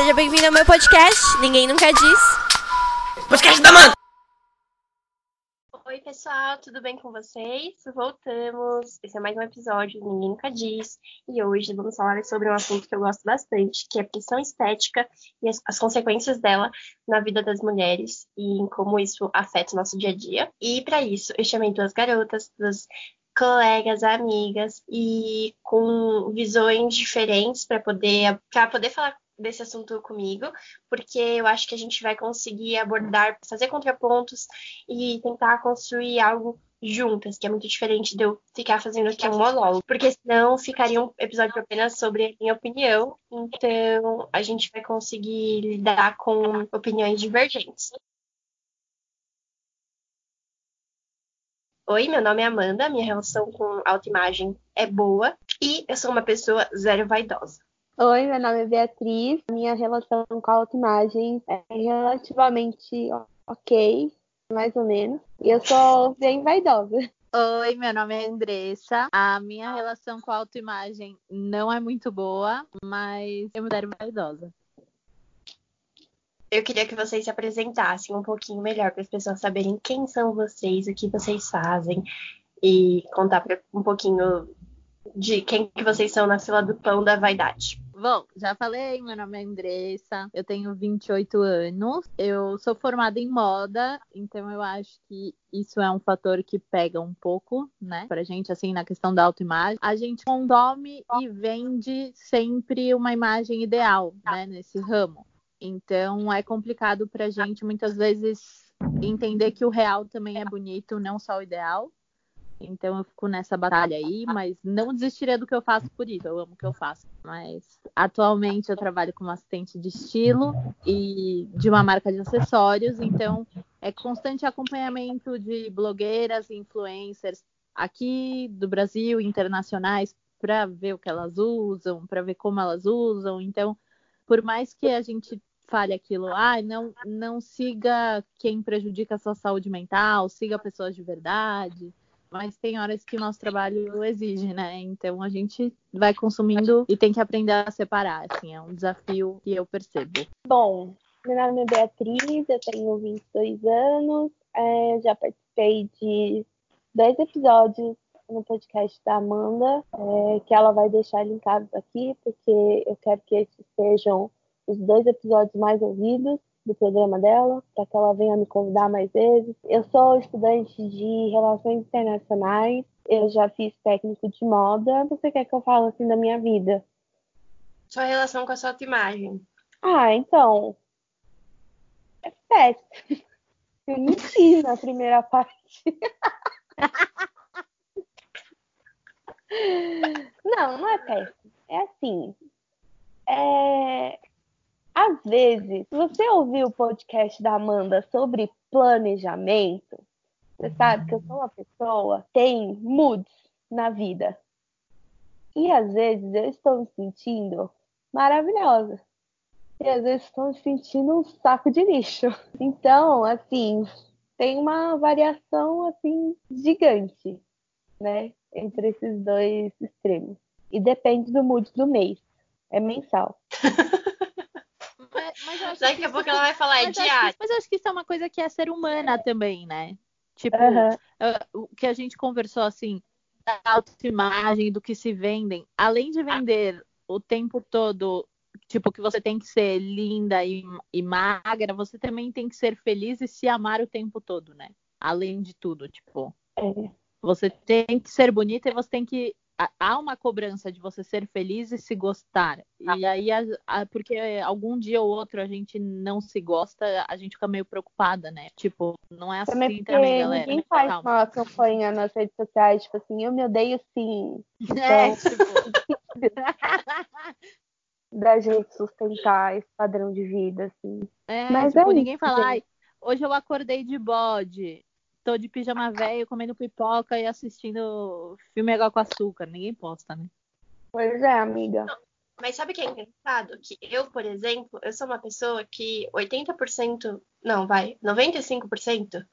seja bem-vindo ao meu podcast. Ninguém nunca diz. Podcast da Manda! Oi, pessoal, tudo bem com vocês? Voltamos. Esse é mais um episódio do Ninguém Nunca Diz. E hoje vamos falar sobre um assunto que eu gosto bastante, que é a pressão estética e as, as consequências dela na vida das mulheres e em como isso afeta o nosso dia a dia. E para isso, eu chamei duas garotas, duas colegas, amigas e com visões diferentes para poder para poder falar desse assunto comigo, porque eu acho que a gente vai conseguir abordar, fazer contrapontos e tentar construir algo juntas, que é muito diferente de eu ficar fazendo aqui um monólogo, porque senão ficaria um episódio apenas sobre a minha opinião, então a gente vai conseguir lidar com opiniões divergentes. Oi, meu nome é Amanda, minha relação com autoimagem é boa e eu sou uma pessoa zero vaidosa. Oi, meu nome é Beatriz. Minha relação com a autoimagem é relativamente ok, mais ou menos. E eu sou bem vaidosa. Oi, meu nome é Andressa. A minha relação com a autoimagem não é muito boa, mas eu me considero vaidosa. Eu queria que vocês se apresentassem um pouquinho melhor para as pessoas saberem quem são vocês, o que vocês fazem e contar pra, um pouquinho de quem que vocês são na fila do pão da vaidade. Bom, já falei, meu nome é Andressa, eu tenho 28 anos, eu sou formada em moda, então eu acho que isso é um fator que pega um pouco, né, pra gente, assim, na questão da autoimagem. A gente consome e vende sempre uma imagem ideal, né, nesse ramo. Então é complicado pra gente muitas vezes entender que o real também é bonito, não só o ideal. Então eu fico nessa batalha aí, mas não desistiria do que eu faço por isso. Eu amo o que eu faço. Mas atualmente eu trabalho como assistente de estilo e de uma marca de acessórios, então é constante acompanhamento de blogueiras e influencers aqui do Brasil, internacionais, para ver o que elas usam, para ver como elas usam. Então, por mais que a gente fale aquilo, ah, não, não siga quem prejudica a sua saúde mental, siga pessoas de verdade. Mas tem horas que o nosso trabalho exige, né? Então a gente vai consumindo e tem que aprender a separar. Assim, é um desafio que eu percebo. Bom, meu nome é Beatriz, eu tenho 22 anos, é, já participei de dois episódios no podcast da Amanda, é, que ela vai deixar linkados aqui, porque eu quero que esses sejam os dois episódios mais ouvidos do programa dela, para que ela venha me convidar mais vezes. Eu sou estudante de Relações Internacionais, eu já fiz técnico de moda. Você quer que eu fale assim da minha vida? Sua relação com a sua autoimagem. Ah, então. É péssimo. Eu menti na primeira parte. não, não é péssimo. É assim. É às vezes, se você ouvir o podcast da Amanda sobre planejamento, você sabe que eu sou uma pessoa que tem moods na vida. E às vezes eu estou me sentindo maravilhosa. E às vezes estou me sentindo um saco de lixo. Então, assim, tem uma variação assim gigante, né, entre esses dois extremos. E depende do mood do mês. É mensal. Mas Daqui a pouco ela vai falar, é diário. Mas eu acho que isso é uma coisa que é ser humana também, né? Tipo, uh, o que a gente conversou assim, da autoimagem, do que se vendem, além de vender o tempo todo, tipo, que você tem que ser linda e, e magra, você também tem que ser feliz e se amar o tempo todo, né? Além de tudo, tipo. É. Você tem que ser bonita e você tem que há uma cobrança de você ser feliz e se gostar. Ah. E aí, a, a, porque algum dia ou outro a gente não se gosta, a gente fica meio preocupada, né? Tipo, não é assim também, também galera. Ninguém faz Calma. uma campanha nas redes sociais, tipo assim, eu me odeio sim. É, então, tipo. da gente sustentar esse padrão de vida, assim. É, Mas tipo, é ninguém isso, fala, ai, hoje eu acordei de bode tô de pijama velho, comendo pipoca e assistindo filme igual com açúcar. Ninguém posta, né? Pois é, amiga. Não, mas sabe o que é engraçado? Que eu, por exemplo, eu sou uma pessoa que 80%, não, vai, 95%,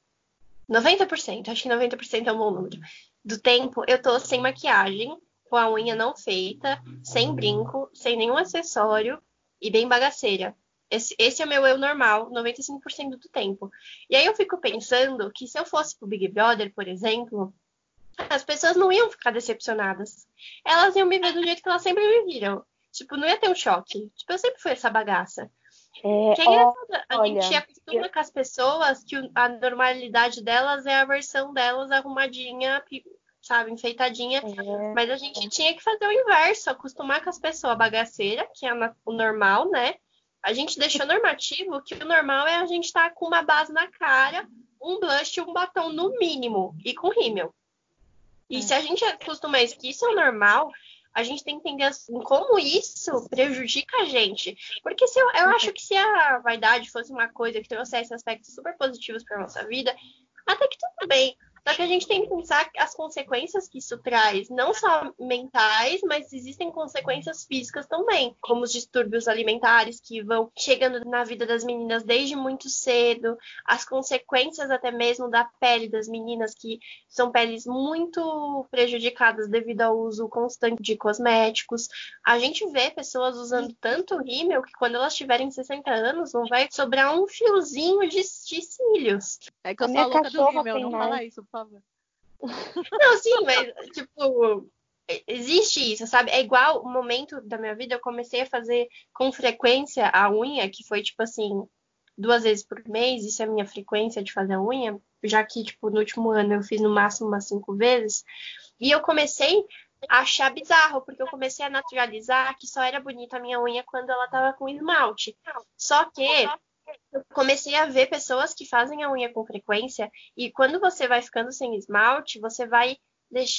90%, acho que 90% é um bom número, do tempo eu tô sem maquiagem, com a unha não feita, sem brinco, sem nenhum acessório, e bem bagaceira. Esse, esse é o meu eu normal, 95% do tempo. E aí eu fico pensando que se eu fosse pro Big Brother, por exemplo, as pessoas não iam ficar decepcionadas. Elas iam me ver do jeito que elas sempre me viram. Tipo, não ia ter um choque. Tipo, eu sempre fui essa bagaça. É, que é engraçado, a olha, gente acostuma com as pessoas que a normalidade delas é a versão delas arrumadinha, sabe, enfeitadinha. é, Mas a gente tinha que fazer o inverso, acostumar com as pessoas bagaceira, que é o normal, né? A gente deixou normativo que o normal é a gente estar com uma base na cara, um blush e um batom no mínimo, e com rímel. E se a gente acostuma isso, que isso é o normal, a gente tem que entender assim, como isso prejudica a gente. Porque se eu, eu acho que se a vaidade fosse uma coisa que trouxesse aspectos super positivos para nossa vida, até que tudo bem. Só que a gente tem que pensar as consequências que isso traz, não só mentais, mas existem consequências físicas também, como os distúrbios alimentares que vão chegando na vida das meninas desde muito cedo, as consequências até mesmo da pele das meninas, que são peles muito prejudicadas devido ao uso constante de cosméticos. A gente vê pessoas usando tanto rímel que quando elas tiverem 60 anos não vai sobrar um fiozinho de, de cílios. É que eu A sou louca do rímel, não mais. fala isso, por favor. Não, sim, mas, tipo, existe isso, sabe? É igual o momento da minha vida, eu comecei a fazer com frequência a unha, que foi, tipo assim, duas vezes por mês, isso é a minha frequência de fazer a unha, já que, tipo, no último ano eu fiz no máximo umas cinco vezes, e eu comecei a achar bizarro, porque eu comecei a naturalizar que só era bonita a minha unha quando ela tava com esmalte. Só que eu comecei a ver pessoas que fazem a unha com frequência e quando você vai ficando sem esmalte, você vai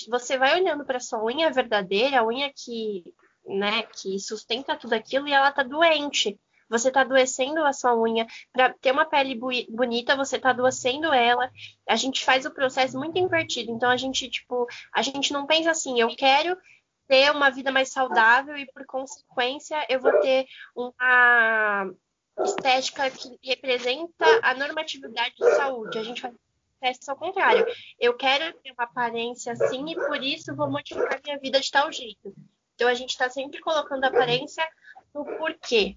você vai olhando para sua unha verdadeira, a unha que, né, que sustenta tudo aquilo e ela tá doente. Você tá adoecendo a sua unha. Para ter uma pele bonita, você tá adoecendo ela. A gente faz o processo muito invertido. Então a gente, tipo, a gente não pensa assim, eu quero ter uma vida mais saudável e por consequência eu vou ter uma estética que representa a normatividade de saúde. A gente faz processo ao contrário. Eu quero ter uma aparência assim e por isso vou modificar minha vida de tal jeito. Então a gente está sempre colocando a aparência no porquê.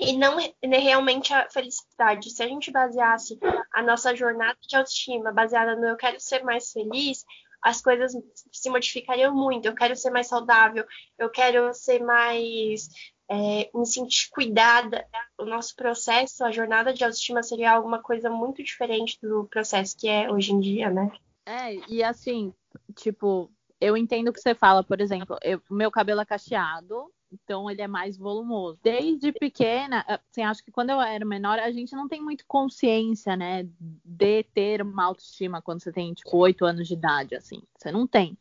E não re- realmente a felicidade. Se a gente baseasse a nossa jornada de autoestima baseada no eu quero ser mais feliz, as coisas se modificariam muito. Eu quero ser mais saudável, eu quero ser mais é, me sentir cuidada. O nosso processo, a jornada de autoestima seria alguma coisa muito diferente do processo que é hoje em dia, né? É, e assim, tipo, eu entendo o que você fala, por exemplo, meu cabelo é cacheado, então ele é mais volumoso. Desde pequena, assim, acho que quando eu era menor, a gente não tem muito consciência, né, de ter uma autoestima quando você tem, tipo, oito anos de idade, assim. Você não tem.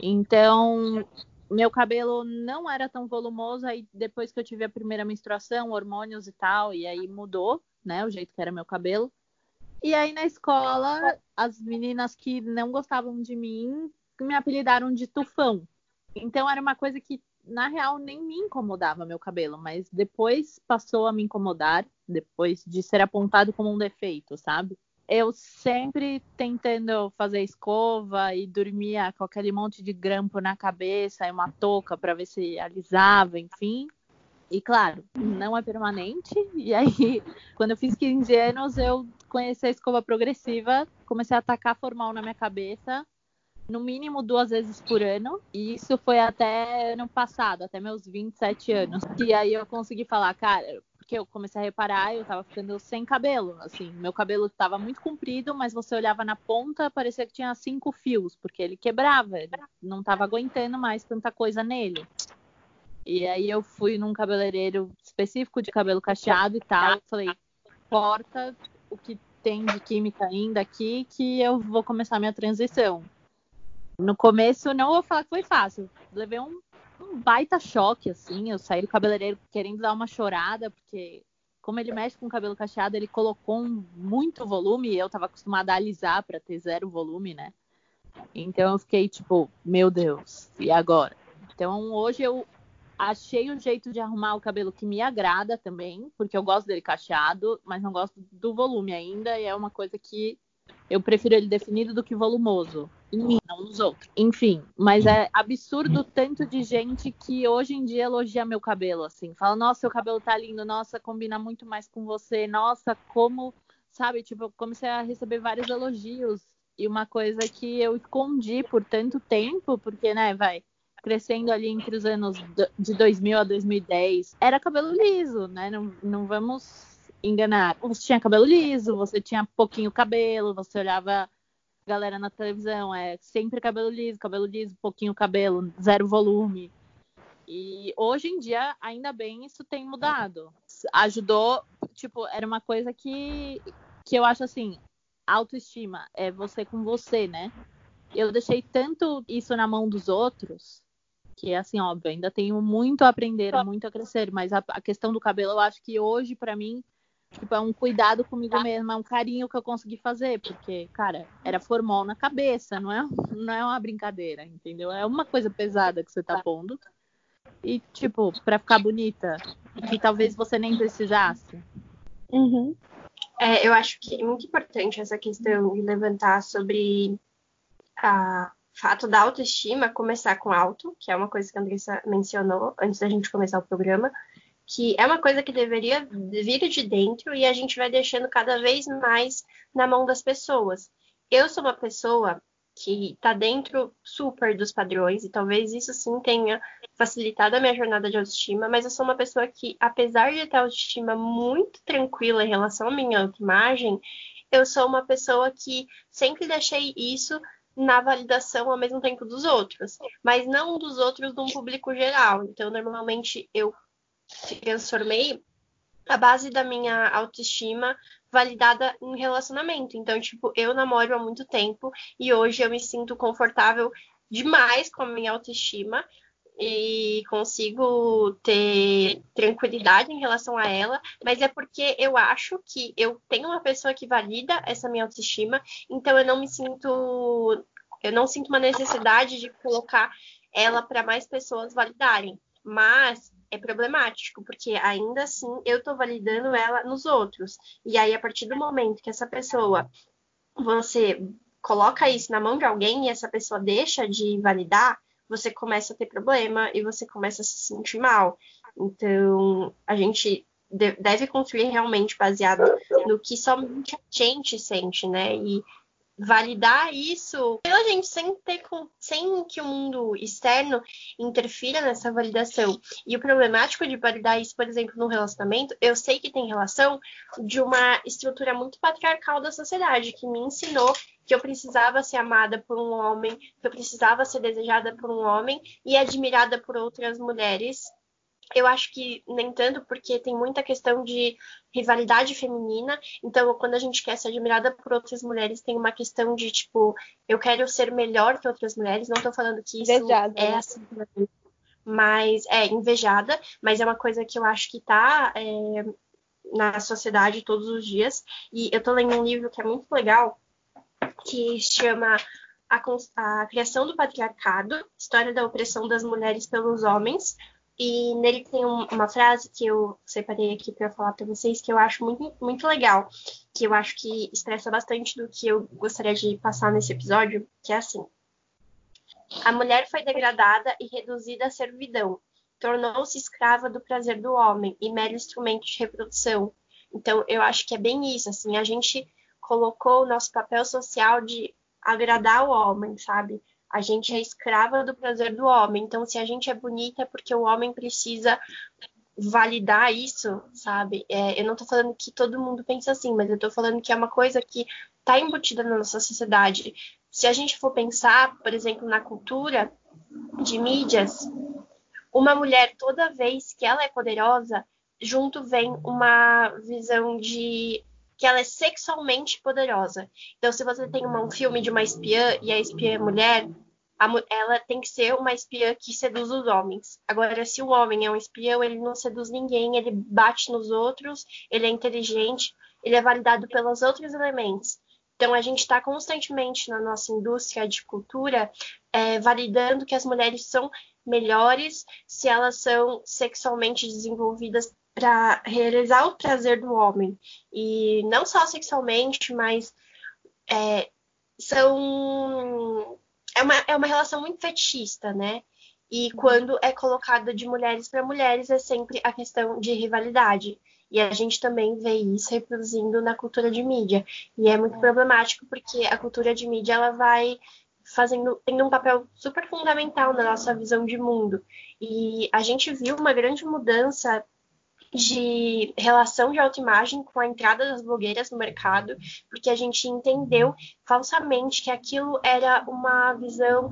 Então, meu cabelo não era tão volumoso, aí depois que eu tive a primeira menstruação, hormônios e tal, e aí mudou, né, o jeito que era meu cabelo. E aí na escola, as meninas que não gostavam de mim me apelidaram de tufão. Então era uma coisa que, na real, nem me incomodava meu cabelo, mas depois passou a me incomodar, depois de ser apontado como um defeito, sabe? Eu sempre tentando fazer escova e dormia com aquele monte de grampo na cabeça e uma touca para ver se alisava, enfim. E claro, não é permanente. E aí, quando eu fiz 15 anos, eu conheci a escova progressiva, comecei a atacar formal na minha cabeça, no mínimo duas vezes por ano. E isso foi até ano passado, até meus 27 anos. E aí eu consegui falar, cara, porque eu comecei a reparar, eu tava ficando sem cabelo. Assim, meu cabelo tava muito comprido, mas você olhava na ponta, parecia que tinha cinco fios, porque ele quebrava, não tava aguentando mais tanta coisa nele. E aí eu fui num cabeleireiro específico de cabelo cacheado e tal. Falei, corta o que tem de química ainda aqui, que eu vou começar minha transição. No começo, não vou falar que foi fácil. Levei um, um baita choque, assim. Eu saí do cabeleireiro querendo dar uma chorada, porque como ele mexe com o cabelo cacheado, ele colocou um, muito volume e eu tava acostumada a alisar para ter zero volume, né? Então eu fiquei tipo, meu Deus, e agora? Então hoje eu achei um jeito de arrumar o cabelo que me agrada também, porque eu gosto dele cacheado, mas não gosto do volume ainda, e é uma coisa que Eu prefiro ele definido do que volumoso. Em mim, não nos outros. Enfim, mas é absurdo tanto de gente que hoje em dia elogia meu cabelo, assim. Fala, nossa, seu cabelo tá lindo, nossa, combina muito mais com você, nossa, como. Sabe, tipo, eu comecei a receber vários elogios. E uma coisa que eu escondi por tanto tempo, porque, né, vai, crescendo ali entre os anos de 2000 a 2010, era cabelo liso, né? Não, não vamos enganar. Você tinha cabelo liso, você tinha pouquinho cabelo, você olhava galera na televisão, é sempre cabelo liso, cabelo liso, pouquinho cabelo, zero volume. E hoje em dia, ainda bem, isso tem mudado. Ajudou, tipo, era uma coisa que, que eu acho assim, autoestima é você com você, né? Eu deixei tanto isso na mão dos outros que é assim, óbvio, ainda tenho muito a aprender, muito a crescer, mas a, a questão do cabelo, eu acho que hoje, para mim, tipo, é um cuidado comigo tá. mesma, é um carinho que eu consegui fazer, porque, cara, era formol na cabeça, não é, não é uma brincadeira, entendeu? É uma coisa pesada que você tá pondo. E, tipo, para ficar bonita, que talvez você nem precisasse. Uhum. É, eu acho que é muito importante essa questão de levantar sobre a fato da autoestima começar com alto, que é uma coisa que a Andressa mencionou antes da gente começar o programa, que é uma coisa que deveria vir de dentro e a gente vai deixando cada vez mais na mão das pessoas. Eu sou uma pessoa que está dentro super dos padrões e talvez isso sim tenha facilitado a minha jornada de autoestima, mas eu sou uma pessoa que, apesar de ter autoestima muito tranquila em relação à minha autoimagem, eu sou uma pessoa que sempre deixei isso na validação ao mesmo tempo dos outros, mas não dos outros de um público geral. Então, normalmente eu transformei a base da minha autoestima validada em relacionamento. Então, tipo, eu namoro há muito tempo e hoje eu me sinto confortável demais com a minha autoestima e consigo ter tranquilidade em relação a ela, mas é porque eu acho que eu tenho uma pessoa que valida essa minha autoestima, então eu não me sinto eu não sinto uma necessidade de colocar ela para mais pessoas validarem, mas é problemático, porque ainda assim eu estou validando ela nos outros. E aí, a partir do momento que essa pessoa, você coloca isso na mão de alguém e essa pessoa deixa de validar, você começa a ter problema e você começa a se sentir mal. Então, a gente deve construir realmente baseado no que somente a gente sente, né? E validar isso pela gente sem ter sem que o mundo externo interfira nessa validação. E o problemático de validar isso, por exemplo, no relacionamento, eu sei que tem relação de uma estrutura muito patriarcal da sociedade que me ensinou que eu precisava ser amada por um homem, que eu precisava ser desejada por um homem e admirada por outras mulheres eu acho que nem tanto, porque tem muita questão de rivalidade feminina. Então, quando a gente quer ser admirada por outras mulheres, tem uma questão de tipo, eu quero ser melhor que outras mulheres. Não tô falando que isso invejada, é né? assim mas é invejada, mas é uma coisa que eu acho que tá é, na sociedade todos os dias. E eu tô lendo um livro que é muito legal, que chama a, a Criação do Patriarcado, História da Opressão das Mulheres pelos Homens, e nele tem um, uma frase que eu separei aqui para falar para vocês que eu acho muito, muito legal, que eu acho que expressa bastante do que eu gostaria de passar nesse episódio, que é assim: A mulher foi degradada e reduzida à servidão, tornou-se escrava do prazer do homem e mero instrumento de reprodução. Então, eu acho que é bem isso, assim, a gente colocou o nosso papel social de agradar o homem, sabe? A gente é escrava do prazer do homem. Então, se a gente é bonita, é porque o homem precisa validar isso, sabe? É, eu não tô falando que todo mundo pensa assim, mas eu tô falando que é uma coisa que tá embutida na nossa sociedade. Se a gente for pensar, por exemplo, na cultura de mídias, uma mulher, toda vez que ela é poderosa, junto vem uma visão de que ela é sexualmente poderosa. Então, se você tem um filme de uma espiã e a espiã é mulher, ela tem que ser uma espiã que seduz os homens. Agora, se o homem é um espião, ele não seduz ninguém, ele bate nos outros, ele é inteligente, ele é validado pelos outros elementos. Então, a gente está constantemente na nossa indústria de cultura é, validando que as mulheres são melhores se elas são sexualmente desenvolvidas para realizar o prazer do homem. E não só sexualmente, mas é, são é uma, é uma relação muito fetichista, né? E quando é colocada de mulheres para mulheres é sempre a questão de rivalidade. E a gente também vê isso reproduzindo na cultura de mídia. E é muito é. problemático porque a cultura de mídia ela vai fazendo tendo um papel super fundamental na nossa visão de mundo. E a gente viu uma grande mudança de relação de autoimagem com a entrada das blogueiras no mercado, porque a gente entendeu falsamente que aquilo era uma visão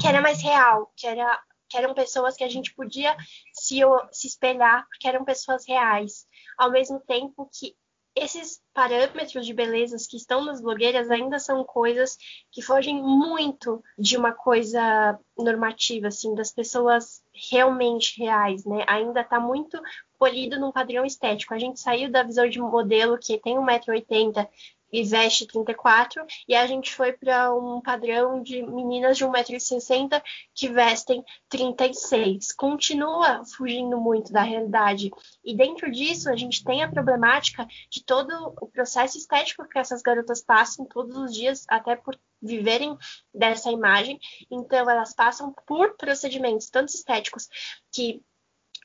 que era mais real, que, era, que eram pessoas que a gente podia se, se espelhar, porque eram pessoas reais, ao mesmo tempo que esses parâmetros de belezas que estão nas blogueiras ainda são coisas que fogem muito de uma coisa normativa, assim, das pessoas realmente reais, né? Ainda está muito polido num padrão estético. A gente saiu da visão de modelo que tem 1,80m e veste 34, e a gente foi para um padrão de meninas de 1,60m que vestem 36. Continua fugindo muito da realidade. E dentro disso, a gente tem a problemática de todo o processo estético que essas garotas passam todos os dias, até por viverem dessa imagem. Então, elas passam por procedimentos tanto estéticos que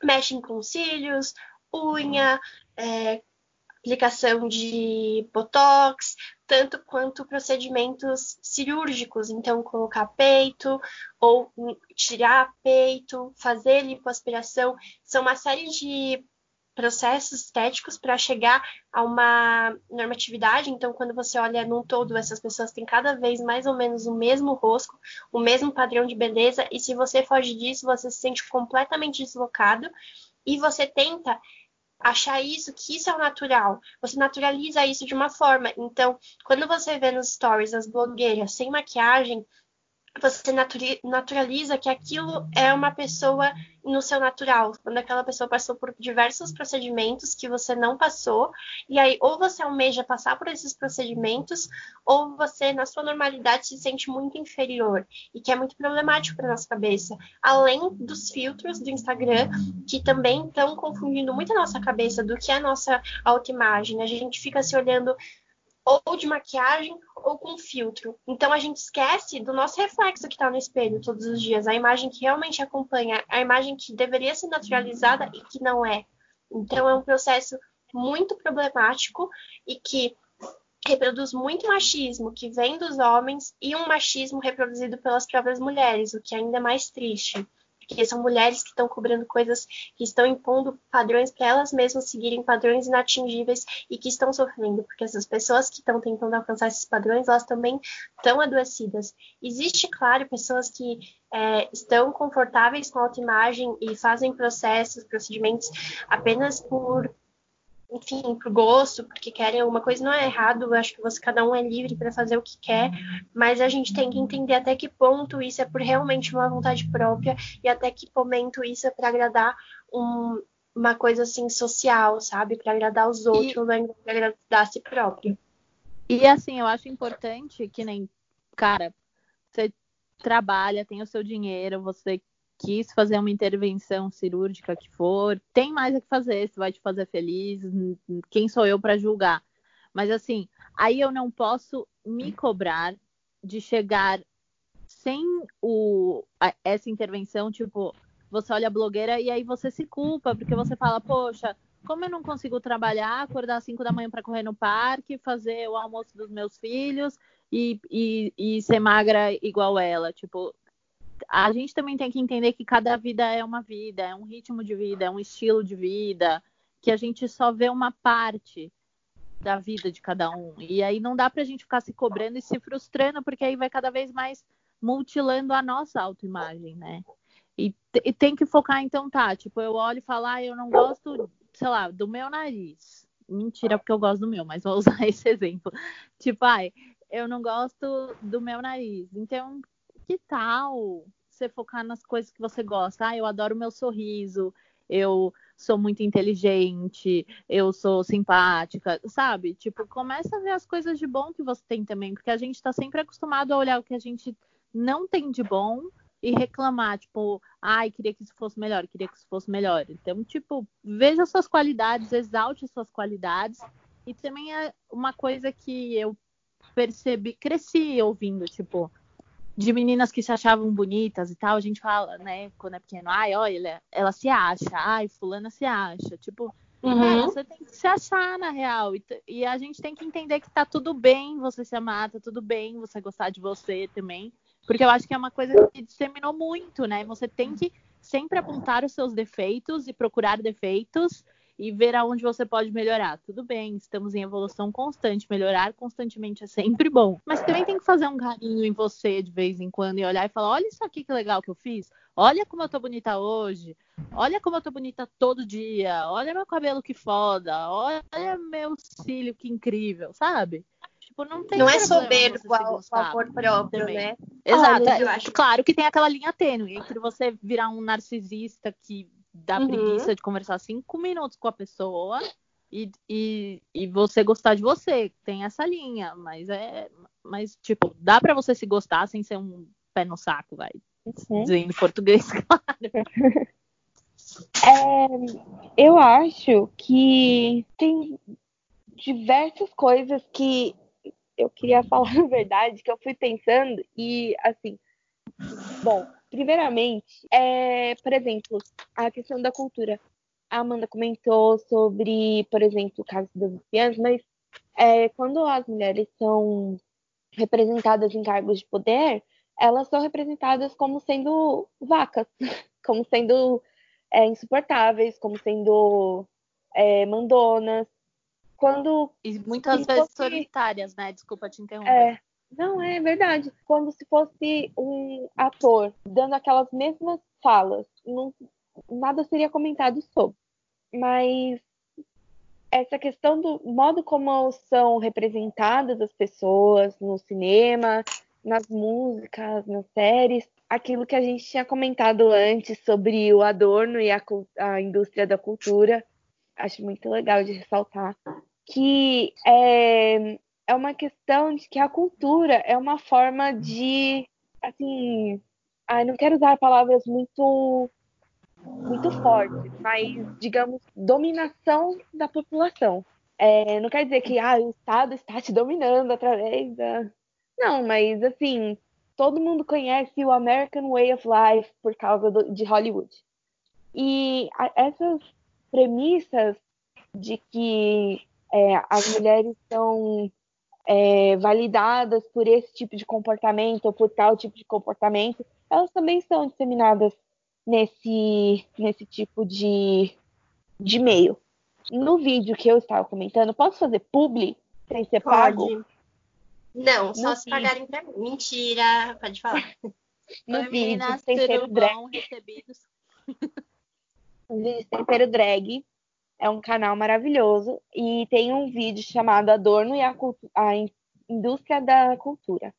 mexem com cílios, unha, é, aplicação de botox, tanto quanto procedimentos cirúrgicos, então colocar peito ou tirar peito, fazer lipoaspiração, são uma série de processos estéticos para chegar a uma normatividade. Então, quando você olha num todo, essas pessoas têm cada vez mais ou menos o mesmo rosto, o mesmo padrão de beleza, e se você foge disso, você se sente completamente deslocado e você tenta achar isso, que isso é o natural. Você naturaliza isso de uma forma. Então, quando você vê nos stories as blogueiras sem maquiagem, você naturaliza que aquilo é uma pessoa no seu natural, quando aquela pessoa passou por diversos procedimentos que você não passou, e aí ou você almeja passar por esses procedimentos, ou você, na sua normalidade, se sente muito inferior, e que é muito problemático para nossa cabeça. Além dos filtros do Instagram, que também estão confundindo muito a nossa cabeça do que é a nossa autoimagem. A gente fica se olhando ou de maquiagem ou com filtro. Então a gente esquece do nosso reflexo que está no espelho todos os dias, a imagem que realmente acompanha, a imagem que deveria ser naturalizada e que não é. Então é um processo muito problemático e que reproduz muito machismo que vem dos homens e um machismo reproduzido pelas próprias mulheres, o que é ainda mais triste porque são mulheres que estão cobrando coisas que estão impondo padrões para elas mesmas seguirem padrões inatingíveis e que estão sofrendo, porque essas pessoas que estão tentando alcançar esses padrões, elas também estão adoecidas. Existe, claro, pessoas que é, estão confortáveis com a autoimagem e fazem processos, procedimentos apenas por enfim, por gosto, porque querem alguma coisa, não é errado, eu acho que você, cada um é livre para fazer o que quer, mas a gente tem que entender até que ponto isso é por realmente uma vontade própria e até que momento isso é para agradar um, uma coisa assim social, sabe? Para agradar os outros, não é para agradar a si próprio. E assim, eu acho importante que nem, cara, você trabalha, tem o seu dinheiro, você quis fazer uma intervenção cirúrgica que for, tem mais a que fazer, se vai te fazer feliz, quem sou eu para julgar? Mas assim, aí eu não posso me cobrar de chegar sem o, essa intervenção, tipo, você olha a blogueira e aí você se culpa, porque você fala, poxa, como eu não consigo trabalhar, acordar às 5 da manhã para correr no parque, fazer o almoço dos meus filhos e, e, e ser magra igual ela? Tipo, a gente também tem que entender que cada vida é uma vida, é um ritmo de vida, é um estilo de vida, que a gente só vê uma parte da vida de cada um. E aí não dá pra gente ficar se cobrando e se frustrando, porque aí vai cada vez mais mutilando a nossa autoimagem, né? E, e tem que focar, então, tá, tipo, eu olho e falo, ah, eu não gosto, sei lá, do meu nariz. Mentira, porque eu gosto do meu, mas vou usar esse exemplo. Tipo, ai, eu não gosto do meu nariz. Então, que tal você focar nas coisas que você gosta? Ah, eu adoro meu sorriso, eu sou muito inteligente, eu sou simpática, sabe? Tipo, começa a ver as coisas de bom que você tem também, porque a gente está sempre acostumado a olhar o que a gente não tem de bom e reclamar, tipo, ai, queria que isso fosse melhor, queria que isso fosse melhor. Então, tipo, veja suas qualidades, exalte suas qualidades. E também é uma coisa que eu percebi, cresci ouvindo, tipo, de meninas que se achavam bonitas e tal, a gente fala, né, quando é pequeno, ai, olha, ela se acha, ai, fulana se acha, tipo, Uhum. é, você tem que se achar na real, e, e, a gente tem que entender que tá tudo bem você se amar, tá tudo bem você gostar de você também, porque eu acho que é uma coisa que disseminou muito, né, você tem que sempre apontar os seus defeitos e procurar defeitos e ver aonde você pode melhorar. Tudo bem, estamos em evolução constante, melhorar constantemente é sempre bom. Mas também tem que fazer um carinho em você de vez em quando e olhar e falar: olha isso aqui que legal que eu fiz. Olha como eu tô bonita hoje. Olha como eu tô bonita todo dia. Olha meu cabelo que foda. Olha meu cílio que incrível, sabe? Tipo, não tem Não é soberbo ao, ao amor próprio, também. né? Exato. Olha, eu é, acho- Claro que tem aquela linha tênue entre você virar um narcisista que dá Uhum. preguiça de conversar cinco minutos com a pessoa e, e, e você gostar de você. Tem essa linha, mas é. Mas, tipo, dá pra você se gostar sem ser um pé no saco, vai. Uhum. Dizendo em português, claro. É, eu acho que tem diversas coisas que eu queria falar na verdade, que eu fui pensando e assim, bom, primeiramente, é, por exemplo, a questão da cultura. A Amanda comentou sobre, por exemplo, o caso das espiãs, mas é, quando as mulheres são representadas em cargos de poder, elas são representadas como sendo vacas, como sendo é, insuportáveis, como sendo é, mandonas. Quando E muitas vezes fosse- solitárias, né? Desculpa te interromper. é, não é verdade, quando se fosse um ator dando aquelas mesmas falas, não, nada seria comentado sobre. Mas essa questão do modo como são representadas as pessoas no cinema, nas músicas, nas séries, aquilo que a gente tinha comentado antes sobre o Adorno e a, a indústria da cultura, acho muito legal de ressaltar que é, é uma questão de que a cultura é uma forma de, assim, ai, não quero usar palavras muito muito fortes, mas digamos dominação da população. É, não quer dizer que ah, o Estado está te dominando através da. Não, mas assim, todo mundo conhece o American Way of Life por causa do- de Hollywood. E a- essas premissas de que é, as mulheres são é, validadas por esse tipo de comportamento ou por tal tipo de comportamento, elas também são disseminadas nesse, nesse tipo de, de meio. No vídeo que eu estava comentando, posso fazer publi sem ser pago? Pode. Não, só No se vídeo. pagarem pra mim. Mentira, pode falar. No Oi, vídeo, meninas, tempero tudo drag. bom? Recebidos. O vídeo Tempero Drag é um canal maravilhoso e tem um vídeo chamado Adorno e a, a In- Indústria da Cultura.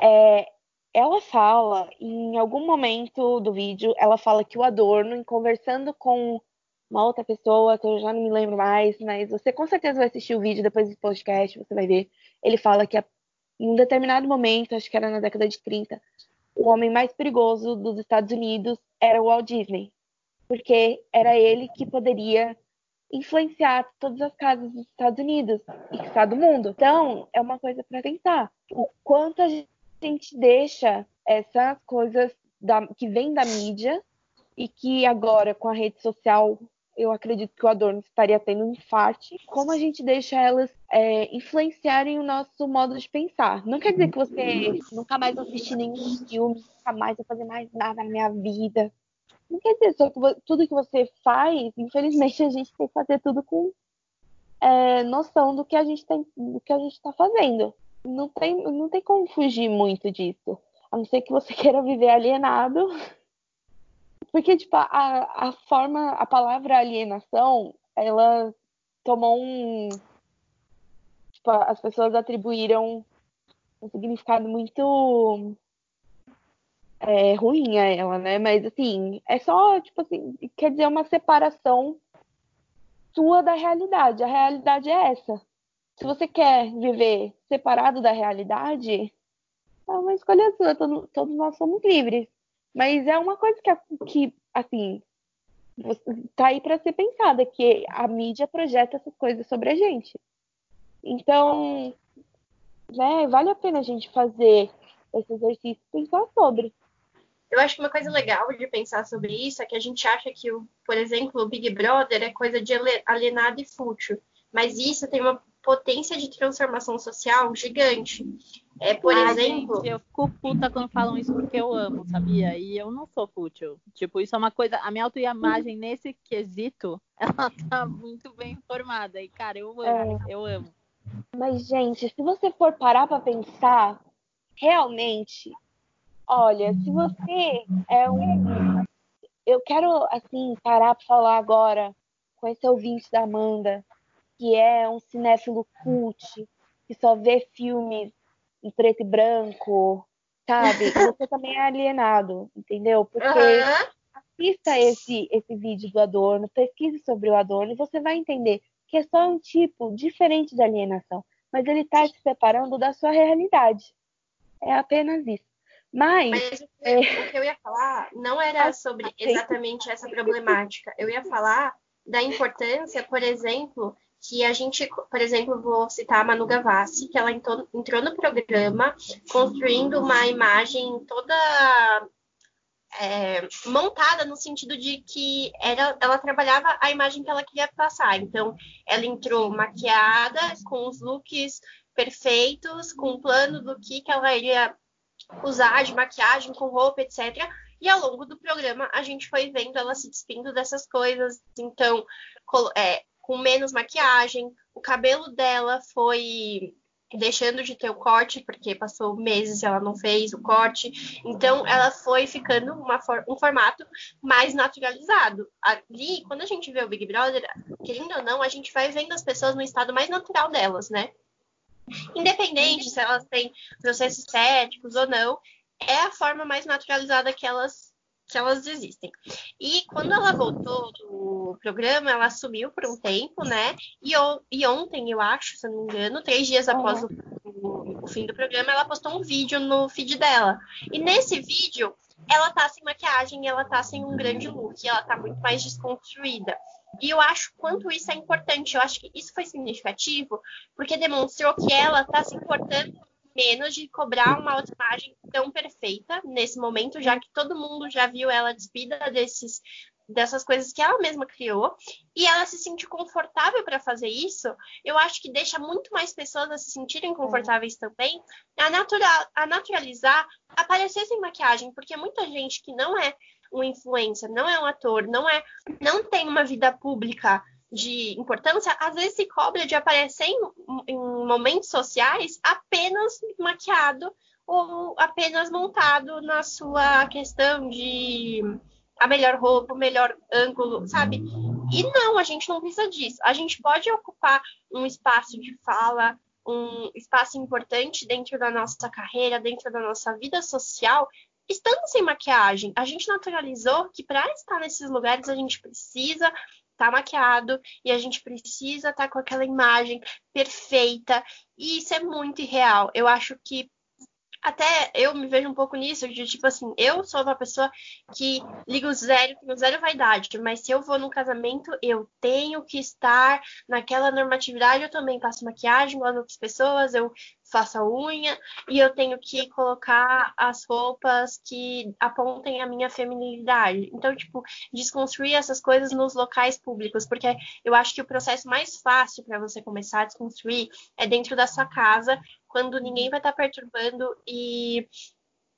É, ela fala, em algum momento do vídeo, ela fala que o Adorno, em conversando com uma outra pessoa, que eu já não me lembro mais, mas você com certeza vai assistir o vídeo depois do podcast, você vai ver. Ele fala que a- em um determinado momento, acho que era na década de 30, o homem mais perigoso dos Estados Unidos era o Walt Disney porque era ele que poderia influenciar todas as casas dos Estados Unidos e quiçá do mundo. Então, é uma coisa para pensar. O quanto a gente deixa essas coisas da- que vêm da mídia e que agora, com a rede social, eu acredito que o Adorno estaria tendo um infarte, como a gente deixa elas é, influenciarem o nosso modo de pensar. Não quer dizer que você nunca mais vai assistir nenhum filme, nunca mais vai fazer mais nada na minha vida. Não quer dizer só que tudo que você faz, infelizmente a gente tem que fazer tudo com é, noção do que a gente tem, do que a gente está fazendo. Não tem, não tem como fugir muito disso. A não ser que você queira viver alienado. Porque, tipo, a, a forma, a palavra alienação, ela tomou um. Tipo, as pessoas atribuíram um significado muito é, ruim a ela, né? Mas assim, é só, tipo assim, quer dizer uma separação sua da realidade. A realidade é essa. Se você quer viver separado da realidade, é uma escolha sua. Todo- todos nós somos livres. Mas é uma coisa que, que assim, tá aí para ser pensada, que a mídia projeta essas coisas sobre a gente. Então, né, vale a pena a gente fazer esse exercício e pensar sobre. Eu acho que uma coisa legal de pensar sobre isso é que a gente acha que, o, por exemplo, o Big Brother é coisa de alienado e fútil. Mas isso tem uma potência de transformação social gigante. É, por ah, exemplo. Gente, eu fico puta quando falam isso porque eu amo, sabia? E eu não sou fútil. Tipo, isso é uma coisa. A minha autoimagem nesse quesito, ela tá muito bem formada. E, cara, eu amo, é. eu amo. Mas, gente, se você for parar pra pensar, realmente, olha, se você é um. Eu quero, assim, parar pra falar agora com esse ouvinte da Amanda que é um cinéfilo cult, que só vê filmes em preto e branco, sabe? Você também é alienado, entendeu? Porque uhum. assista esse, esse vídeo do Adorno, pesquise sobre o Adorno e você vai entender que é só um tipo diferente de alienação, mas ele está se separando da sua realidade. É apenas isso. Mas, mas é... o que eu ia falar não era sobre exatamente essa problemática. Eu ia falar da importância, por exemplo, que a gente, por exemplo, vou citar a Manu Gavassi, que ela entrou, entrou no programa construindo uma imagem toda é, montada no sentido de que era, ela trabalhava a imagem que ela queria passar. Então, ela entrou maquiada, com os looks perfeitos, com um plano do que, que ela iria usar de maquiagem, com roupa, etc. E ao longo do programa, a gente foi vendo ela se despindo dessas coisas. Então, é, com menos maquiagem. O cabelo dela foi deixando de ter o corte, porque passou meses e ela não fez o corte. Então, ela foi ficando uma, um formato mais naturalizado. Ali, quando a gente vê o Big Brother, querendo ou não, a gente vai vendo as pessoas no estado mais natural delas, né? Independente se elas têm processos estéticos ou não, é a forma mais naturalizada que elas que elas existem. E quando ela voltou do programa, ela sumiu por um tempo, né? E, e ontem, eu acho, se eu não me engano, três dias após uhum. o, o, fim do programa, ela postou um vídeo no feed dela. E nesse vídeo, ela tá sem maquiagem, ela tá sem um grande look, ela tá muito mais desconstruída. E eu acho quanto isso é importante. Eu acho que isso foi significativo, porque demonstrou que ela tá se importando menos de cobrar uma autoimagem tão perfeita nesse momento, já que todo mundo já viu ela despida desses dessas coisas que ela mesma criou e ela se sentir confortável para fazer isso, eu acho que deixa muito mais pessoas a se sentirem confortáveis é. também a, natural, a naturalizar aparecer sem maquiagem, porque muita gente que não é um influencer, não é um ator, não é, não tem uma vida pública de importância, às vezes se cobra de aparecer em, em momentos sociais apenas maquiado ou apenas montado na sua questão de a melhor roupa, o melhor ângulo, sabe? E não, a gente não precisa disso. A gente pode ocupar um espaço de fala, um espaço importante dentro da nossa carreira, dentro da nossa vida social, estando sem maquiagem. A gente naturalizou que para estar nesses lugares a gente precisa tá maquiado e a gente precisa estar tá com aquela imagem perfeita. E isso é muito irreal. Eu acho que até eu me vejo um pouco nisso, de tipo assim, eu sou uma pessoa que ligo zero, tenho zero vaidade, mas se eu vou num casamento, eu tenho que estar naquela normatividade, eu também passo maquiagem igual as outras pessoas, eu faço a unha e eu tenho que colocar as roupas que apontem a minha feminilidade. Então, tipo, desconstruir essas coisas nos locais públicos, porque eu acho que o processo mais fácil para você começar a desconstruir é dentro da sua casa, quando ninguém vai estar tá perturbando e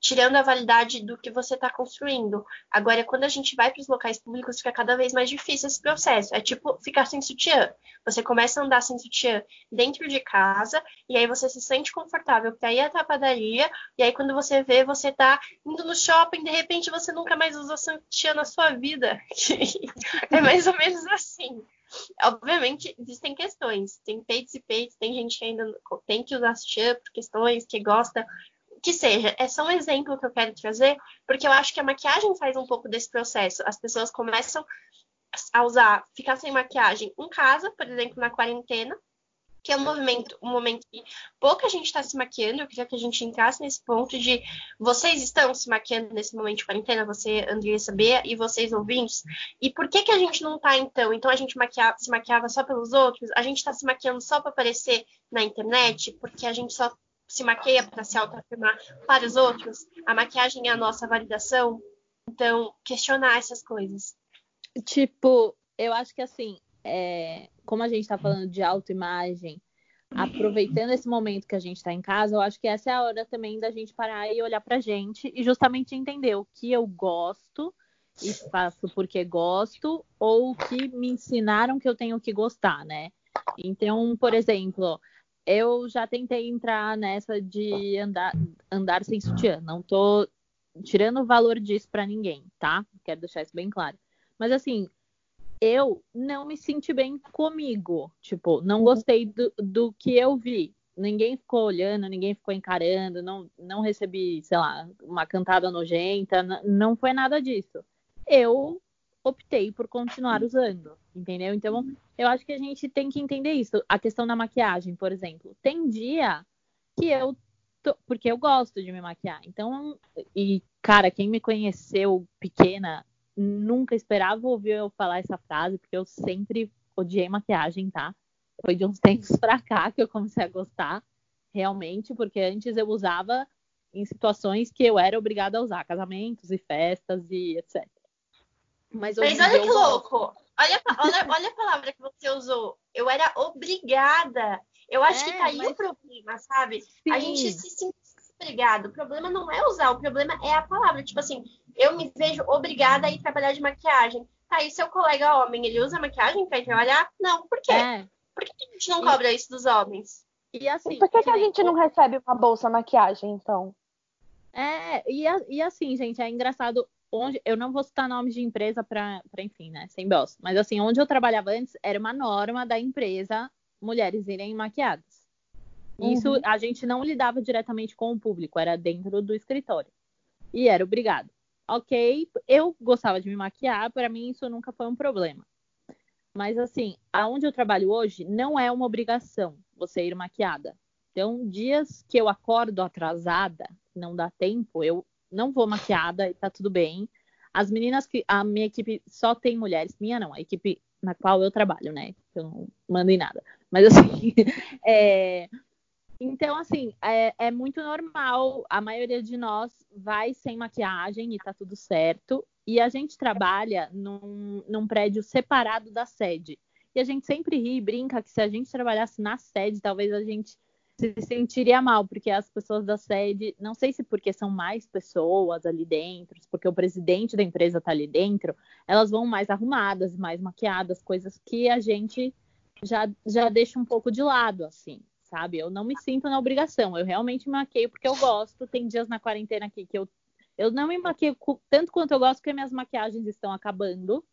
tirando a validade do que você está construindo. Agora, quando a gente vai para os locais públicos, fica cada vez mais difícil esse processo. É tipo ficar sem sutiã. Você começa a andar sem sutiã dentro de casa, e aí você se sente confortável para ir até a padaria, e aí quando você vê, você está indo no shopping, de repente você nunca mais usou sutiã na sua vida. é mais ou menos assim. Obviamente, existem questões. Tem peitos e peitos, tem gente que ainda tem que usar sutiã por questões, que gosta que seja, é só um exemplo que eu quero trazer, porque eu acho que a maquiagem faz um pouco desse processo. As pessoas começam a usar, ficar sem maquiagem em casa, por exemplo, na quarentena, que é um movimento, um momento que pouca gente está se maquiando. Eu queria que a gente entrasse nesse ponto de vocês estão se maquiando nesse momento de quarentena, você, Andressa B, e vocês ouvintes. E por que que a gente não está então? Então a gente se maquiava só pelos outros? A gente está se maquiando só para aparecer na internet? Porque a gente só se maqueia para se autoafirmar para os outros. A maquiagem é a nossa validação. Então, questionar essas coisas. Tipo, eu acho que assim, é, como a gente está falando de autoimagem, aproveitando esse momento que a gente está em casa, eu acho que essa é a hora também da gente parar e olhar pra gente e justamente entender o que eu gosto e faço porque gosto, ou o que me ensinaram que eu tenho que gostar, né? Então, por exemplo, eu já tentei entrar nessa de andar, andar sem sutiã. Não tô tirando o valor disso para ninguém, tá? Quero deixar isso bem claro. Mas assim, eu não me senti bem comigo. Tipo, não gostei do, do que eu vi. Ninguém ficou olhando, ninguém ficou encarando, não, não recebi, sei lá, uma cantada nojenta, não foi nada disso. Eu optei por continuar usando, entendeu? Então, eu acho que a gente tem que entender isso. A questão da maquiagem, por exemplo. Tem dia que eu. Tô... Porque eu gosto de me maquiar. Então, e, cara, quem me conheceu pequena nunca esperava ouvir eu falar essa frase, porque eu sempre odiei maquiagem, tá? Foi de uns tempos pra cá que eu comecei a gostar, realmente, porque antes eu usava em situações que eu era obrigada a usar, casamentos e festas e etc. Mas, Mas olha que louco! Olha, olha, olha a palavra que você usou. Eu era obrigada. Eu acho é, que tá aí mas... o problema, sabe? Sim. A gente se sente obrigado. O problema não é usar, o problema é a palavra. Tipo assim, eu me vejo obrigada a ir trabalhar de maquiagem. Tá aí seu colega homem, ele usa maquiagem pra ir trabalhar? Não, por quê? É. Por que a gente não cobra isso dos homens? E assim. Por que, que a gente não recebe uma bolsa maquiagem, então? É, e, e assim, gente, é engraçado onde eu não vou citar nomes de empresa para, enfim, né, sem boss, mas assim, onde eu trabalhava antes era uma norma da empresa mulheres irem maquiadas. Isso uhum. a gente não lidava diretamente com o público, era dentro do escritório. E era obrigado. Ok, eu gostava de me maquiar, para mim isso nunca foi um problema. Mas assim, aonde eu trabalho hoje não é uma obrigação você ir maquiada. Então, dias que eu acordo atrasada, não dá tempo, eu não vou maquiada e tá tudo bem. As meninas que. A minha equipe só tem mulheres. Minha não, a equipe na qual eu trabalho, né? Eu não mando em nada. Mas assim. é... Então, assim, é, é, muito normal. A maioria de nós vai sem maquiagem e tá tudo certo. E a gente trabalha num, num prédio separado da sede. E a gente sempre ri e brinca que se a gente trabalhasse na sede, talvez a gente se sentiria mal, porque as pessoas da sede, não sei se porque são mais pessoas ali dentro, porque o presidente da empresa está ali dentro, elas vão mais arrumadas, mais maquiadas, coisas que a gente já, já deixa um pouco de lado, assim, sabe? Eu não me sinto na obrigação, eu realmente maqueio porque eu gosto. Tem dias na quarentena aqui que eu, eu não me maqueio tanto quanto eu gosto, porque minhas maquiagens estão acabando.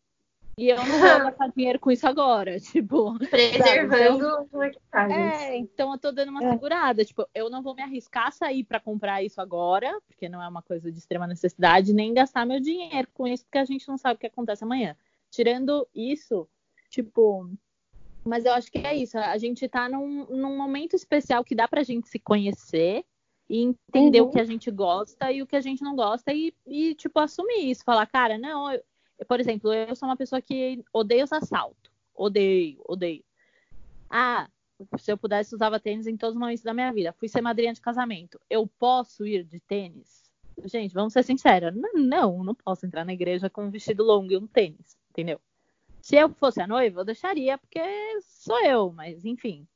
E eu não vou gastar dinheiro com isso agora, tipo. Preservando então, É, então eu tô dando uma é. segurada. Tipo, eu não vou me arriscar a sair para comprar isso agora, porque não é uma coisa de extrema necessidade, nem gastar meu dinheiro com isso, porque a gente não sabe o que acontece amanhã. Tirando isso, tipo. Mas eu acho que é isso. A gente tá num, num momento especial que dá pra gente se conhecer e entender uhum. o que a gente gosta e o que a gente não gosta e, e tipo, assumir isso. Falar, cara, não, eu por exemplo, eu sou uma pessoa que odeia usar salto. Odeio, odeio. Ah, se eu pudesse, usava tênis em todos os momentos da minha vida. Fui ser madrinha de casamento. Eu posso ir de tênis? Gente, vamos ser sinceros. Não, não posso entrar na igreja com um vestido longo e um tênis, entendeu? Se eu fosse a noiva, eu deixaria, porque sou eu, mas enfim.